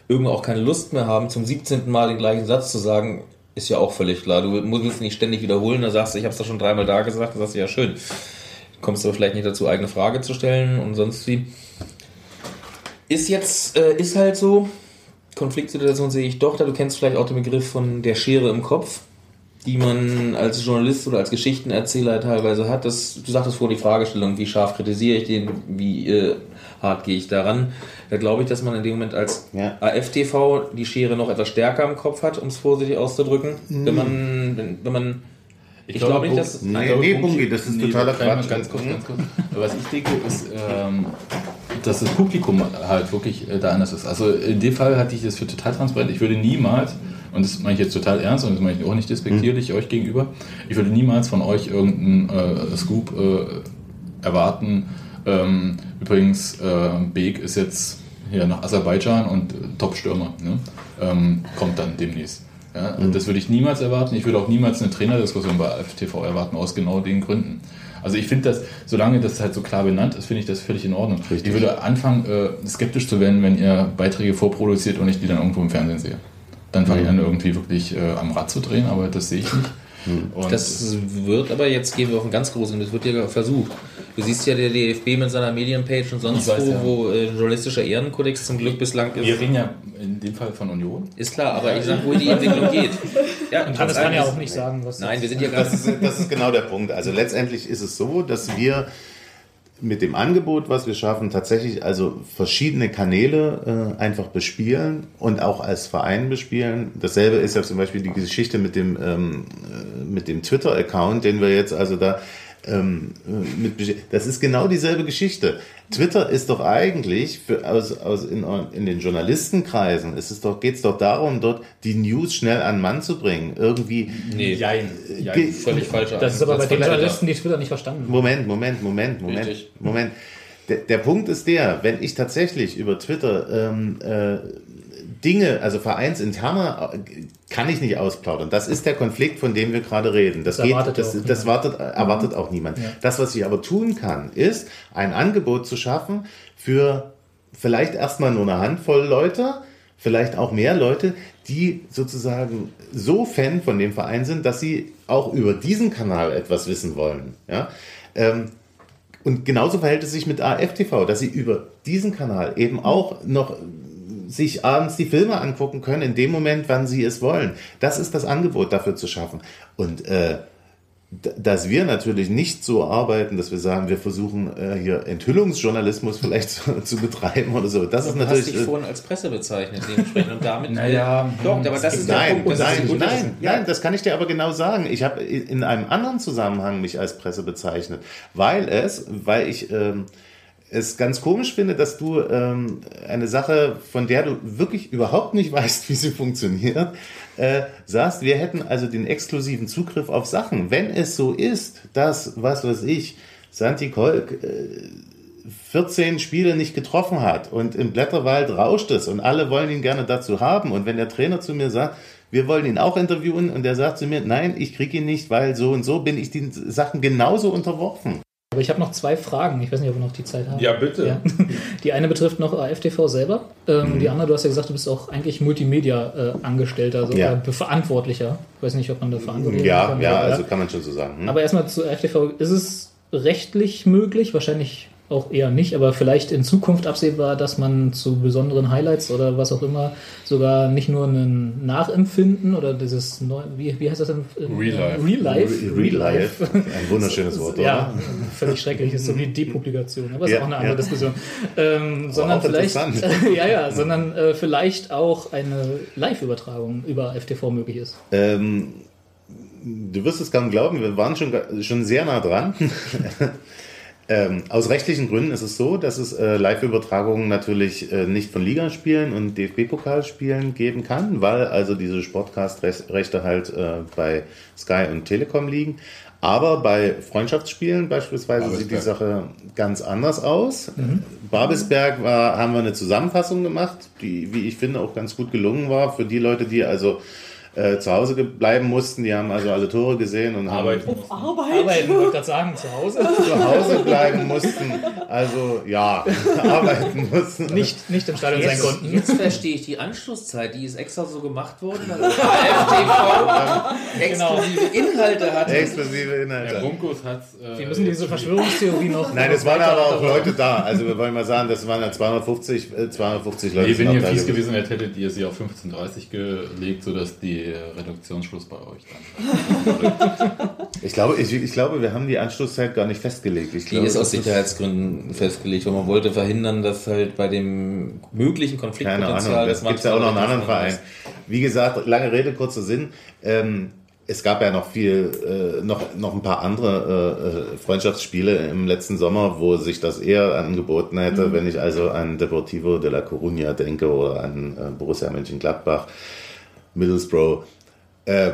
irgendwo auch keine Lust mehr haben, zum 17. Mal den gleichen Satz zu sagen, ist ja auch völlig klar. Du musst es nicht ständig wiederholen, da sagst du, ich habe es doch schon dreimal da gesagt, dann sagst du, ja schön. Kommst aber vielleicht nicht dazu, eigene Frage zu stellen und sonst wie. Ist jetzt, äh, ist halt so, Konfliktsituation sehe ich doch da. Du kennst vielleicht auch den Begriff von der Schere im Kopf, die man als Journalist oder als Geschichtenerzähler teilweise hat. Das, du sagtest vor die Fragestellung, wie scharf kritisiere ich den, wie äh, hart gehe ich daran. Da glaube ich, dass man in dem Moment als Ja. AFTV die Schere noch etwas stärker im Kopf hat, um es vorsichtig auszudrücken. Wenn man, wenn, wenn man ich, glaube nicht, dass Nee, ich glaube, nee, Bungi, das ist totaler ich mal Quatsch. Ganz kurz, ganz kurz. Was ich denke, ist, ähm, dass das Publikum halt wirklich äh, da anders ist. Also in dem Fall hatte ich das für total transparent. Ich würde niemals, und das meine ich jetzt total ernst und das meine ich auch nicht despektierlich euch gegenüber, ich würde niemals von euch irgendeinen äh, Scoop äh, erwarten. Ähm, übrigens, äh, Beek ist jetzt hier nach Aserbaidschan und äh, Top-Stürmer. Ne? Ähm, kommt dann demnächst. Ja, und Das würde ich niemals erwarten. Ich würde auch niemals eine Trainerdiskussion bei FTV erwarten, aus genau den Gründen. Also ich finde das, solange das halt so klar benannt ist, finde ich das völlig in Ordnung. Ich würde anfangen, äh, skeptisch zu werden, wenn ihr Beiträge vorproduziert und ich die dann irgendwo im Fernsehen sehe. Dann fange ich an, irgendwie wirklich äh, am Rad zu drehen, aber das sehe ich nicht. Und Das wird aber jetzt gehen wir auf einen ganz großen, das wird ja versucht. Du siehst ja der DFB mit seiner Medienpage und sonst weiß, wo, ja. wo äh, journalistischer Ehrenkodex zum Glück bislang ist. wir reden ja in dem Fall von Union. Ist klar, aber ich sag, wo die Entwicklung geht. Ja, Und trotz kann ja auch nicht sagen, was Nein, wir sind ja gerade. Das ist, das ist genau der Punkt. Also letztendlich ist es so, dass wir mit dem Angebot, was wir schaffen, tatsächlich also verschiedene Kanäle äh, einfach bespielen und auch als Verein bespielen. Dasselbe ist ja zum Beispiel die Geschichte mit dem, ähm, äh, mit dem Twitter-Account, den wir jetzt also da ähm, äh, mit, das ist genau dieselbe Geschichte. Twitter ist doch eigentlich für, aus, aus in, in den Journalistenkreisen ist es doch, geht es doch darum, dort die News schnell an den Mann zu bringen. Irgendwie Nee, Jein. Ge- völlig falscher Das ist aber bei den. Journalisten, die Twitter nicht verstanden haben. Moment, Moment, Moment, Moment, Richtig. Moment. Der, der Punkt ist der, wenn ich tatsächlich über Twitter ähm, äh, Dinge, also vereinsinterne, äh, kann ich nicht ausplaudern. Das ist der Konflikt, von dem wir gerade reden. Das, Das geht, erwartet das, ja auch das wartet, erwartet auch niemand. Das, was ich aber tun kann, ist, ein Angebot zu schaffen für vielleicht erstmal nur eine Handvoll Leute, vielleicht auch mehr Leute, die sozusagen so Fan von dem Verein sind, dass sie auch über diesen Kanal etwas wissen wollen. Ja? Ähm, und genauso verhält es sich mit AFTV, dass sie über diesen Kanal eben auch noch sich abends die Filme angucken können, in dem Moment, wann sie es wollen. Das ist das Angebot dafür zu schaffen. Und äh, dass wir natürlich nicht so arbeiten, dass wir sagen, wir versuchen äh, hier Enthüllungsjournalismus vielleicht zu, zu betreiben oder so. Das ist Du hast natürlich. dich äh, vorhin als Presse bezeichnet, dementsprechend. Und damit. Naja, doch, aber das ist der Nein, Punkt. Das ist nein, der nein, nein, das kann ich dir aber genau sagen. Ich habe in einem anderen Zusammenhang mich als Presse bezeichnet, weil es, weil ich ähm, es ganz komisch finde, dass du ähm, eine Sache, von der du wirklich überhaupt nicht weißt, wie sie funktioniert, äh, sagst, wir hätten also den exklusiven Zugriff auf Sachen. Wenn es so ist, dass, was weiß ich, Santi Kolk äh, 14 Spiele nicht getroffen hat und im Blätterwald rauscht es und alle wollen ihn gerne dazu haben und wenn der Trainer zu mir sagt, wir wollen ihn auch interviewen und der sagt zu mir, nein, ich kriege ihn nicht, weil so und so bin ich den Sachen genauso unterworfen. Aber ich habe noch zwei Fragen. Ich weiß nicht, ob wir noch die Zeit haben. Ja, bitte. Ja. Die eine betrifft noch AFTV selber. Ähm, Die andere, du hast ja gesagt, du bist auch eigentlich Multimedia-Angestellter also, Ja. oder Verantwortlicher. Ich weiß nicht, ob man da verantwortlich Ja, kann, ja, also kann man schon so sagen. Hm? Aber erstmal zu AFTV. Ist es rechtlich möglich? Wahrscheinlich auch eher nicht, aber vielleicht in Zukunft absehbar, dass man zu besonderen Highlights oder was auch immer sogar nicht nur ein Nachempfinden oder dieses neu, wie, wie heißt das denn? Real Life. Real Life. Real Life, ein wunderschönes Wort, Ja, oder? völlig schrecklich. Ist so wie Depublikation, aber ist Ja, auch eine andere ja. Diskussion. Ähm, sondern auch vielleicht, ja, ja, sondern äh, vielleicht auch eine Live-Übertragung über FTV möglich ist. Ähm, du wirst es kaum glauben, wir waren schon, schon sehr nah dran. ähm, aus rechtlichen Gründen ist es so, dass es äh, Live-Übertragungen natürlich äh, nicht von Ligaspielen und DFB-Pokalspielen geben kann, weil also diese Sportcast-Rechte halt äh, bei Sky und Telekom liegen. Aber bei Freundschaftsspielen beispielsweise sieht die Babelsberg. Sache ganz anders aus. Babelsberg war, haben wir eine Zusammenfassung gemacht, die, wie ich finde, auch ganz gut gelungen war für die Leute, die also äh, zu Hause bleiben mussten. Die haben also alle Tore gesehen und haben Arbeit. Arbeit. Arbeiten, wollte gerade sagen, zu Hause. zu Hause bleiben mussten. Also ja, arbeiten mussten. Nicht, nicht im Stadion sein Jetzt, konnten. jetzt verstehe ich die Anschlusszeit, die ist extra so gemacht worden, weil das FTV exklusive Inhalte hat. Exklusive Der Inhalte. Bunkus hat. Äh, Wir müssen diese Verschwörungstheorie noch. Nein, es waren aber auch Leute da. Also wir wollen mal sagen, das waren ja 250, äh, 250 Leute. Nee, sind wenn ihr auch da fies gewesen. gewesen wärt, hättet ihr sie auf 15.30 gelegt, sodass die Reduktionsschluss bei euch dann. Ich glaube, ich, ich glaube, wir haben die Anschlusszeit gar nicht festgelegt. Ich Die glaube, ist aus Sicherheitsgründen festgelegt, weil man wollte verhindern, dass halt bei dem möglichen Keine Konfliktpotenzial Ahnung, das gibt ja auch noch einen anderen Verein. Wie gesagt, lange Rede, kurzer Sinn. Ähm, es gab ja noch viel, äh, noch, noch ein paar andere äh, Freundschaftsspiele im letzten Sommer, wo sich das eher angeboten hätte, wenn ich also an Deportivo de la Coruña denke oder an äh, Borussia Mönchengladbach, Middlesbrough. Äh,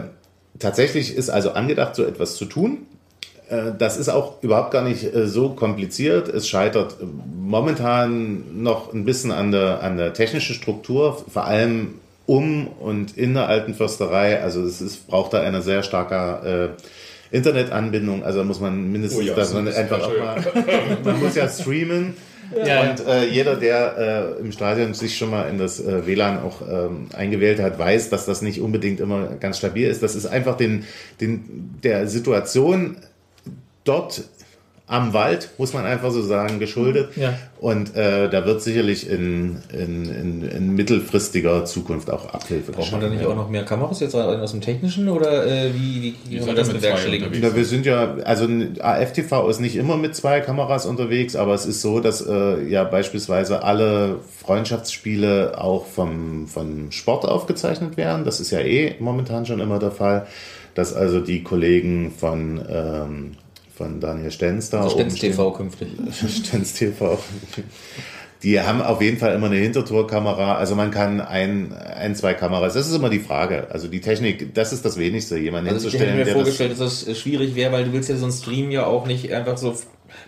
tatsächlich ist also angedacht, so etwas zu tun. Äh, Das ist auch überhaupt gar nicht äh, so kompliziert. Es scheitert äh, momentan noch ein bisschen an der, an der technischen Struktur, vor allem um und in der alten Försterei. Also es ist, braucht da eine sehr starke äh, Internetanbindung. Also muss man mindestens, Oh ja, dass man das einfach auch mal, man muss ja streamen. Ja. Und äh, jeder, der äh, im Stadion sich schon mal in das äh, WLAN auch ähm, eingewählt hat, weiß, dass das nicht unbedingt immer ganz stabil ist. Das ist einfach den, den, der Situation dort am Wald, muss man einfach so sagen, geschuldet. Ja. Und äh, da wird sicherlich in, in, in, in mittelfristiger Zukunft auch Abhilfe Braucht man da nicht werden. auch noch mehr Kameras jetzt aus dem Technischen oder äh, wie, wie, wie man das ja mit unterwegs. Na, wir sind ja, also ein AFTV ist nicht immer mit zwei Kameras unterwegs, aber es ist so, dass äh, ja beispielsweise alle Freundschaftsspiele auch vom, vom Sport aufgezeichnet werden. Das ist ja eh momentan schon immer der Fall, dass also die Kollegen von, ähm, von Daniel Stenz da Also Stenz. TV künftig. Stenz TV. Die haben auf jeden Fall immer eine Hintertorkamera. Also man kann ein, ein, zwei Kameras. Das ist immer die Frage. Also die Technik, das ist das Wenigste, jemanden Also ich hätte hinzustellen, mir vorgestellt, dass das schwierig wäre, weil du willst ja so einen Stream ja auch nicht einfach so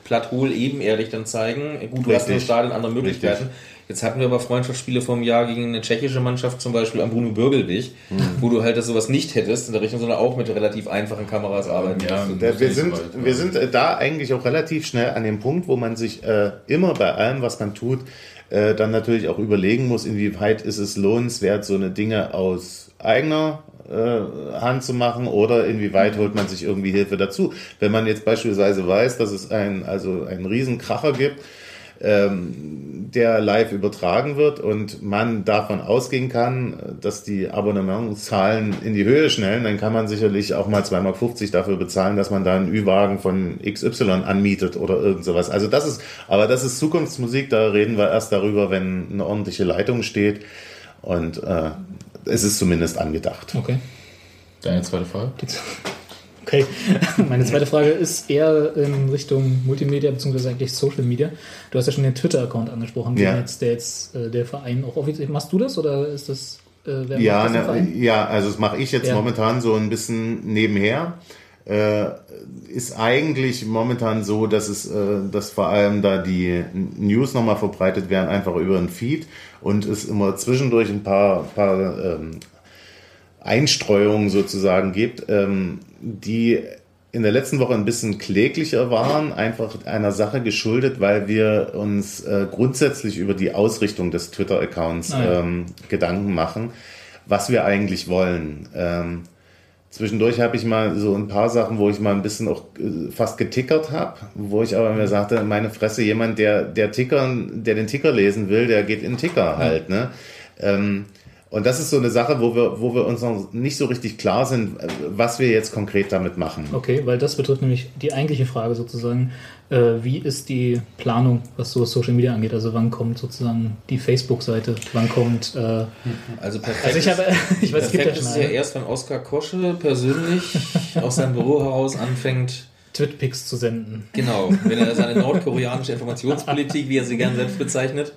platt hohl ebenerdig dann zeigen. Gut, du hast im Richtig. Stadion andere Möglichkeiten. Jetzt hatten wir aber Freundschaftsspiele vom Jahr gegen eine tschechische Mannschaft, zum Beispiel am Bruno Bürgelwig, Hm. wo du halt das sowas nicht hättest in der Richtung, sondern auch mit relativ einfachen Kameras arbeiten Ja, musst. Der, wir, sind, weit, wir sind äh, da eigentlich auch relativ schnell an dem Punkt, wo man sich äh, immer bei allem, was man tut, äh, dann natürlich auch überlegen muss, inwieweit ist es lohnenswert, so eine Dinge aus eigener äh, Hand zu machen oder inwieweit holt man sich irgendwie Hilfe dazu. Wenn man jetzt beispielsweise weiß, dass es ein, also einen Riesenkracher gibt, ähm, der live übertragen wird und man davon ausgehen kann, dass die Abonnementszahlen in die Höhe schnellen, dann kann man sicherlich auch mal 2,50 Mark dafür bezahlen, dass man da einen Ü-Wagen von XY anmietet oder irgend sowas. Also das ist, aber das ist Zukunftsmusik, da reden wir erst darüber, wenn eine ordentliche Leitung steht und äh, es ist zumindest angedacht. Okay. Deine zweite Frage? Okay. Meine zweite Frage ist eher in Richtung Multimedia bzw. eigentlich Social Media. Du hast ja schon den Twitter-Account angesprochen, Ja. jetzt, der jetzt äh, der Verein auch offiziell. Machst du das oder ist das äh, Ja, das ne, ja, also das mache ich jetzt Ja. momentan so ein bisschen nebenher. Äh, ist eigentlich momentan so, dass es, äh, dass vor allem da die News nochmal verbreitet werden, einfach über den Feed und es immer zwischendurch ein paar, paar ähm, Einstreuungen sozusagen gibt, ähm, die in der letzten Woche ein bisschen kläglicher waren, einfach einer Sache geschuldet, weil wir uns äh, grundsätzlich über die Ausrichtung des Twitter-Accounts Ah, ähm, Gedanken machen, was wir eigentlich wollen. Ähm, Zwischendurch habe ich mal so ein paar Sachen, wo ich mal ein bisschen auch äh, fast getickert habe, wo ich aber mir sagte, meine Fresse, jemand, der, der Tickern, der den Ticker lesen will, der geht in Ticker halt, ne? Ähm, und das ist so eine Sache, wo wir, wo wir uns noch nicht so richtig klar sind, was wir jetzt konkret damit machen. Okay, weil das betrifft nämlich die eigentliche Frage sozusagen, äh, wie ist die Planung, was so Social Media angeht? Also wann kommt sozusagen die Facebook-Seite, wann kommt, äh, Also perfekt. also ich habe, ich weiß, es gibt ja perfekt schon ist es ja erst, wenn Oskar Kosche persönlich aus seinem Büro heraus anfängt, Twitpics zu senden. genau, wenn er seine nordkoreanische Informationspolitik, wie er sie gern selbst bezeichnet,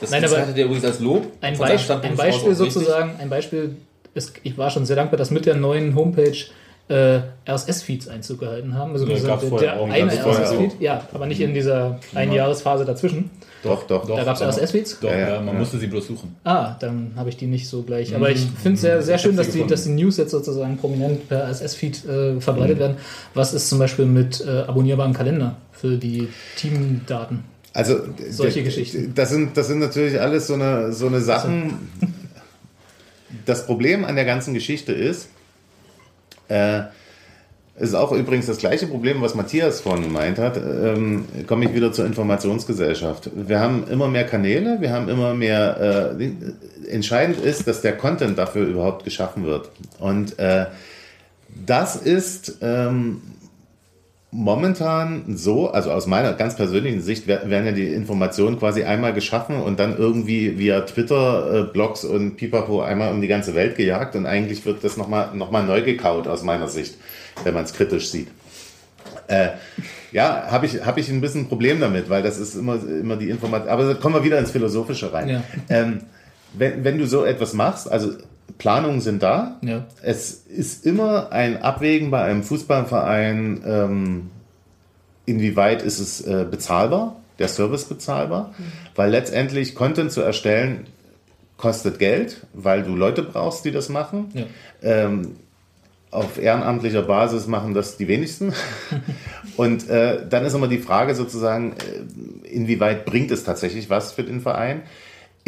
das Nein, aber er übrigens als Lob. Ein, Beisp ein Beispiel sozusagen, ein Beispiel, ist, ich war schon sehr dankbar, dass mit der neuen Homepage äh, RSS-Feeds Einzug gehalten haben. Also dieser- gab's der, der eine RSS-Feed, ja, aber nicht in dieser Einjahresphase dazwischen. Doch, doch. Doch. Da gab es RSS-Feeds? Doch, Ja, ja, man ja. musste sie bloß suchen. Ah, dann habe ich die nicht so gleich. Aber ich finde es sehr, sehr schön, dass die, dass die News jetzt sozusagen prominent per RSS-Feed äh, verbreitet werden. Was ist zum Beispiel mit äh, abonnierbaren Kalender für die Teamdaten? Also Solche Geschichten. Das sind, das sind natürlich alles so eine, so eine Sachen. Das Problem an der ganzen Geschichte ist, äh, es ist auch übrigens das gleiche Problem, was Matthias vorhin gemeint hat. Ähm, komme ich wieder zur Informationsgesellschaft. Wir haben immer mehr Kanäle, wir haben immer mehr. Äh, entscheidend ist, dass der Content dafür überhaupt geschaffen wird. Und äh, das ist ähm, momentan so, also aus meiner ganz persönlichen Sicht wer- werden ja die Informationen quasi einmal geschaffen und dann irgendwie via Twitter, äh, Blogs und Pipapo einmal um die ganze Welt gejagt und eigentlich wird das nochmal noch mal neu gekaut aus meiner Sicht, wenn man es kritisch sieht. Äh, ja, habe ich, hab ich ein bisschen ein Problem damit, weil das ist immer, immer die Information. Aber kommen wir wieder ins Philosophische rein. Ja. Ähm, wenn, wenn du so etwas machst, also Planungen sind da, Ja. es ist immer ein Abwägen bei einem Fußballverein, ähm, inwieweit ist es äh, bezahlbar, der Service bezahlbar, weil letztendlich Content zu erstellen kostet Geld, weil du Leute brauchst, die das machen. Ja. Ähm, auf ehrenamtlicher Basis machen das die wenigsten. Und äh, dann ist immer die Frage sozusagen, äh, inwieweit bringt es tatsächlich was für den Verein?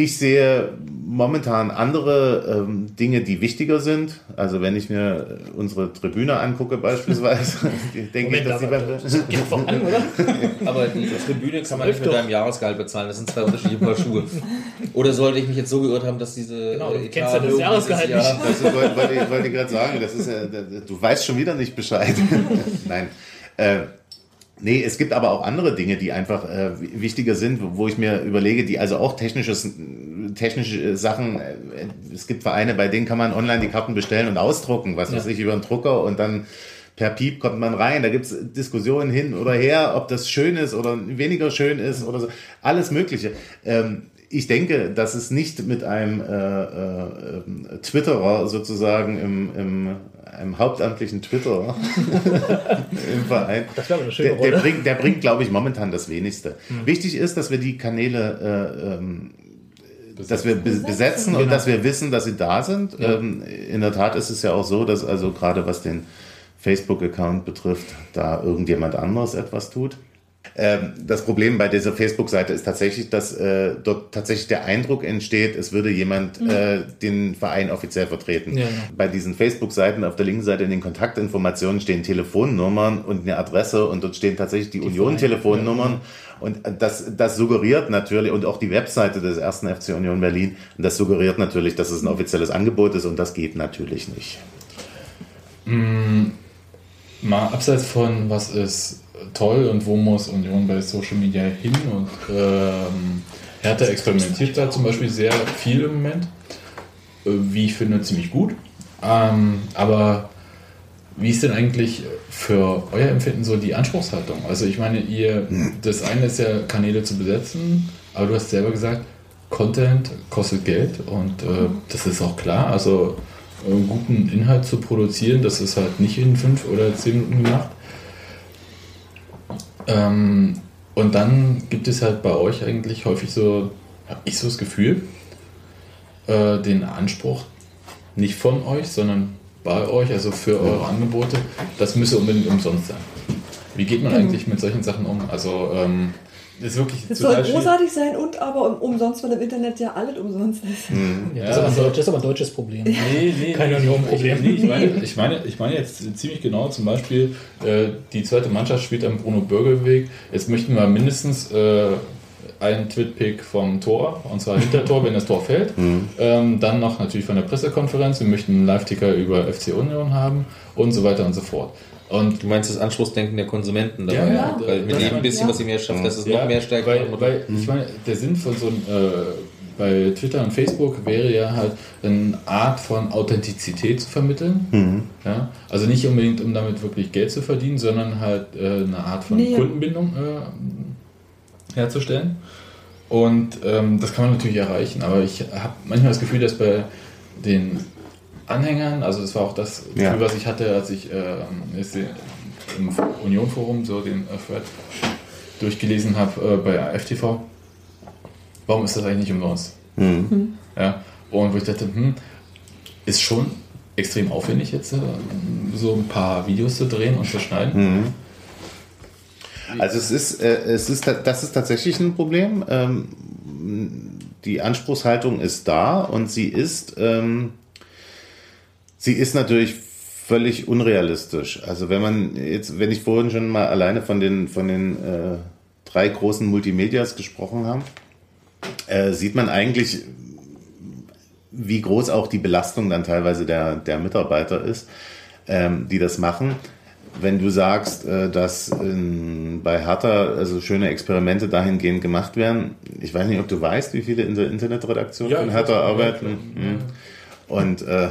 Ich sehe momentan andere ähm, Dinge, die wichtiger sind. Also wenn ich mir unsere Tribüne angucke beispielsweise, denke ich, dass sie aber- beim, Geht voran, oder? Aber die Tribüne kann man nicht mit doch. deinem Jahresgehalt bezahlen. Das sind zwei unterschiedliche Paar Schuhe. Oder sollte ich mich jetzt so geirrt haben, dass diese Genau, du äh, kennst ja das Jahresgehalt Jahr- Das ist- wollte, wollte ich, wollte ich gerade sagen, das ist ja, du weißt schon wieder nicht Bescheid. Nein. Äh, nee, es gibt aber auch andere Dinge, die einfach äh, wichtiger sind, wo ich mir überlege, die also auch technisches, technische Sachen, äh, es gibt Vereine, bei denen kann man online die Karten bestellen und ausdrucken, was weiß Ja. ich, über einen Drucker und dann per Piep kommt man rein. Da gibt es Diskussionen hin oder her, ob das schön ist oder weniger schön ist oder so. Alles Mögliche. Ähm, ich denke, dass es nicht mit einem äh, äh, äh, Twitterer sozusagen im, im einem hauptamtlichen Twitterer im Verein. Das wäre eine schöne Der, der Rolle. bringt, der bringt, glaube ich, momentan das Wenigste. Wichtig ist, dass wir die Kanäle äh, ähm, dass wir be- besetzen und Genau. dass wir wissen, dass sie da sind. Ähm, in der Tat ist es ja auch so, dass also gerade was den Facebook-Account betrifft, da irgendjemand anderes etwas tut. Ähm, das Problem bei dieser Facebook-Seite ist tatsächlich, dass äh, dort tatsächlich der Eindruck entsteht, es würde jemand äh, den Verein offiziell vertreten. Ja. Bei diesen Facebook-Seiten auf der linken Seite in den Kontaktinformationen stehen Telefonnummern und eine Adresse und dort stehen tatsächlich die, Union-Telefonnummern. Und das, das suggeriert natürlich, und auch die Webseite des ersten FC Union Berlin, das suggeriert natürlich, dass es ein offizielles Angebot ist und das geht natürlich nicht. Mal abseits von, was ist toll und wo muss Union bei Social Media hin und ähm, Hertha experimentiert da zum Beispiel sehr viel im Moment, äh, wie ich finde, ziemlich gut. Ähm, aber wie ist denn eigentlich für euer Empfinden so die Anspruchshaltung? Also ich meine, ihr, das eine ist ja Kanäle zu besetzen, aber du hast selber gesagt, Content kostet Geld und äh, das ist auch klar. Also guten Inhalt zu produzieren, das ist halt nicht in fünf oder zehn Minuten gemacht. Ähm, und dann gibt es halt bei euch eigentlich häufig so, habe ich so das Gefühl, äh, den Anspruch nicht von euch, sondern bei euch, also für eure Angebote, das müsse unbedingt umsonst sein. Wie geht man eigentlich mit solchen Sachen um? Also ähm, ist wirklich Es total soll schwierig. großartig sein und aber um, umsonst, weil im Internet ja alles umsonst ist. Ja, das, ist aber ein also- Deutsch, das ist aber ein deutsches Problem. Nee, nee, Kein nee, Union-Problem. Ich, nee, ich, meine, ich, meine, ich meine jetzt ziemlich genau zum Beispiel, äh, die zweite Mannschaft spielt am Bruno Bürgerweg. Jetzt möchten wir mindestens äh, einen Twitpick vom Tor, und zwar Hintertor, wenn das Tor fällt. Ähm, dann noch natürlich von der Pressekonferenz. Wir möchten einen Live-Ticker über FC Union haben und so weiter und so fort. Und Du meinst das Anspruchsdenken der Konsumenten dabei? Ja, ja. Weil mit jedem bisschen, Ja. was ihr mehr schafft, das ist Ja, noch mehr stärker. Weil, weil ich meine, der Sinn von so einem, äh, bei Twitter und Facebook wäre ja halt eine Art von Authentizität zu vermitteln. Ja? Also nicht unbedingt, um damit wirklich Geld zu verdienen, sondern halt äh, eine Art von Nee. Kundenbindung äh, herzustellen. Und ähm, das kann man natürlich erreichen, aber ich habe manchmal das Gefühl, dass bei den Anhängern, also das war auch das Gefühl, Ja. was ich hatte, als ich den- im Union-Forum so den äh, Thread durchgelesen habe äh, bei AFTV. Warum ist das eigentlich nicht umsonst? Mhm. Ja, und wo ich dachte, hm, ist schon extrem aufwendig jetzt, äh, so ein paar Videos zu drehen und zu schneiden. Mhm. Also es ist, äh, es ist, das ist tatsächlich ein Problem. Ähm, die Anspruchshaltung ist da und sie ist, ähm, sie ist natürlich völlig unrealistisch. Also wenn man jetzt, wenn ich vorhin schon mal alleine von den, von den äh, drei großen Multimedias gesprochen habe, äh, sieht man eigentlich, wie groß auch die Belastung dann teilweise der, der Mitarbeiter ist, ähm, die das machen. Wenn du sagst, äh, dass in, bei Hertha also schöne Experimente dahingehend gemacht werden, ich weiß nicht, ob du weißt, wie viele in der Internetredaktion Ja, von Hertha arbeiten. ja. Und äh,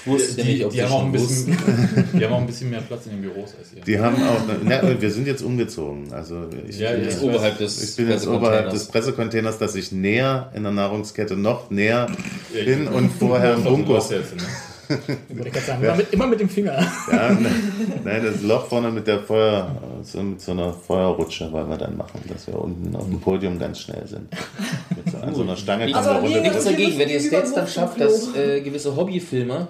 Ich wusste Die, nicht, ob die, haben auch schon ein bisschen, die haben auch ein bisschen mehr Platz in den Büros als ihr. die haben auch, na, wir sind jetzt umgezogen. Also ich, Ja, bin ja, jetzt- Oberhalb des ich bin jetzt oberhalb des Pressecontainers. Dass ich näher in der Nahrungskette noch näher Ja, bin und vorher im ne? Wollte ich gerade sagen, immer, mit, immer mit dem Finger. Ja, ne, nein, das Loch vorne mit der Feuer, so mit so einer Feuerrutsche wollen wir dann machen, dass wir unten auf dem Podium ganz schnell sind. Mit so, an so einer Stange kommen wir runter. Nichts dagegen, wenn ihr es jetzt dann schafft, dass äh, gewisse Hobbyfilmer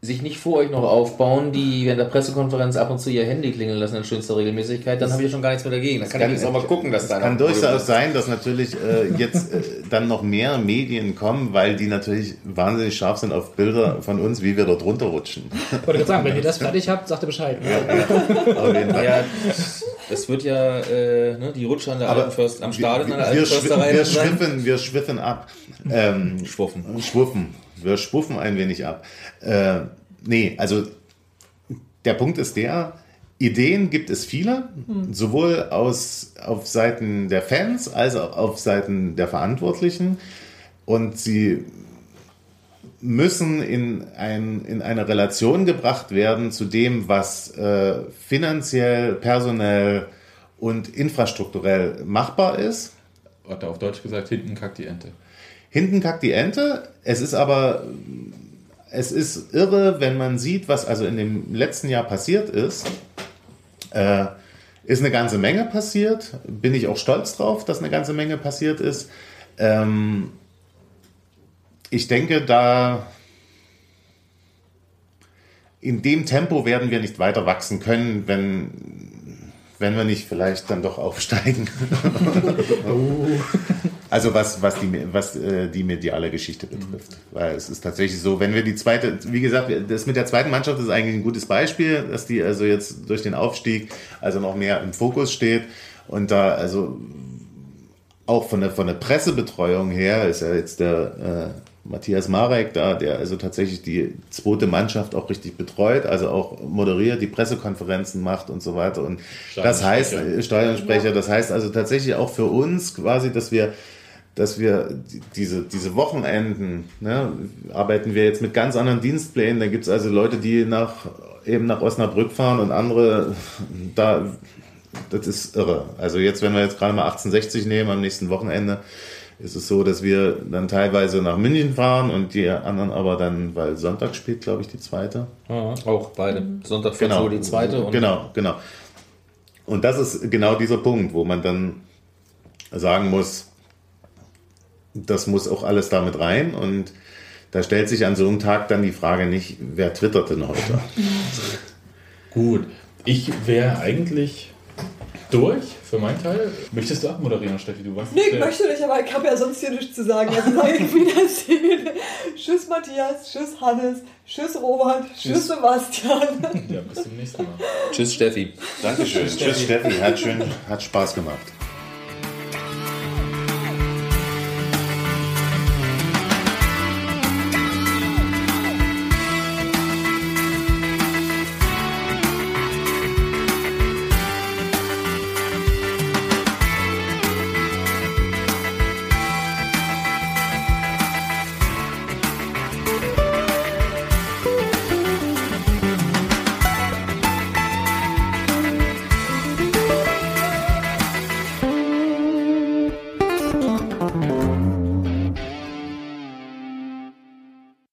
sich nicht vor euch noch aufbauen, die während der Pressekonferenz ab und zu ihr Handy klingeln lassen in schönster Regelmäßigkeit, dann habe ich ja schon gar nichts mehr dagegen. Dann kann, ich jetzt auch mal gucken, dass da Kann durchaus sein, dass natürlich äh, jetzt äh, dann noch mehr Medien kommen, weil die natürlich wahnsinnig scharf sind auf Bilder von uns, wie wir dort runterrutschen. Wollte gerade sagen, wenn ihr das fertig habt, sagt ihr Bescheid. Fall. Ja, es wird ja äh, ne, die Rutsche an der Aber alten Först, am Stadion an der wir, alten schwiffen, Försterei wir, schwiffen, wir schwiffen ab. Ähm, Schwuffen. Schwuffen. Wir schwuffen ein wenig ab. Äh, nee, also der Punkt ist der, Ideen gibt es viele, sowohl aus, auf Seiten der Fans als auch auf Seiten der Verantwortlichen. Und sie müssen in, ein, in eine Relation gebracht werden zu dem, was äh, finanziell, personell und infrastrukturell machbar ist. Hat er auf Deutsch gesagt, hinten kackt die Ente. Hinten kackt die Ente. Es ist aber, es ist irre, wenn man sieht, was also in dem letzten Jahr passiert ist. Äh, ist eine ganze Menge passiert. Bin ich auch stolz drauf, dass eine ganze Menge passiert ist. Ähm, ich denke, da in dem Tempo werden wir nicht weiter wachsen können, wenn, wenn wir nicht vielleicht dann doch aufsteigen. Also was, was, die, was äh, die mediale Geschichte betrifft. Weil es ist tatsächlich so, wenn wir die zweite, wie gesagt, das mit der zweiten Mannschaft ist eigentlich ein gutes Beispiel, dass die also jetzt durch den Aufstieg also noch mehr im Fokus steht und da also auch von der, von der Pressebetreuung her ist ja jetzt der äh, Matthias Marek da, der also tatsächlich die zweite Mannschaft auch richtig betreut, also auch moderiert, die Pressekonferenzen macht und so weiter. Und das heißt, Stadionsprecher. äh, Steuersprecher, das heißt also tatsächlich auch für uns quasi, dass wir dass wir die- diese, diese Wochenenden, ne, arbeiten wir jetzt mit ganz anderen Dienstplänen. Da gibt es also Leute, die nach, eben nach Osnabrück fahren und andere da, das ist irre. Also jetzt, wenn wir jetzt gerade mal 1860 nehmen, am nächsten Wochenende, ist es so, dass wir dann teilweise nach München fahren und die anderen aber dann, weil Sonntag spielt, glaube ich, die zweite. Auch beide. Sonntag Genau. genau. die zweite. Und genau, genau. Und das ist genau dieser Punkt, wo man dann sagen muss, das muss auch alles damit rein und da stellt sich an so einem Tag dann die Frage nicht, wer twittert denn heute? Gut, ich wäre eigentlich durch für meinen Teil. Möchtest du abmoderieren, Steffi? Du warst Nee, ich möchte nicht, aber ich habe ja sonst hier nichts zu sagen. Also sage ich Wiedersehen. Tschüss Matthias, tschüss Hannes, tschüss Robert, tschüss, Sebastian. Ja, bis zum nächsten Mal. Tschüss, Steffi. Dankeschön. Tschüss Steffi, hat schön, hat Spaß gemacht.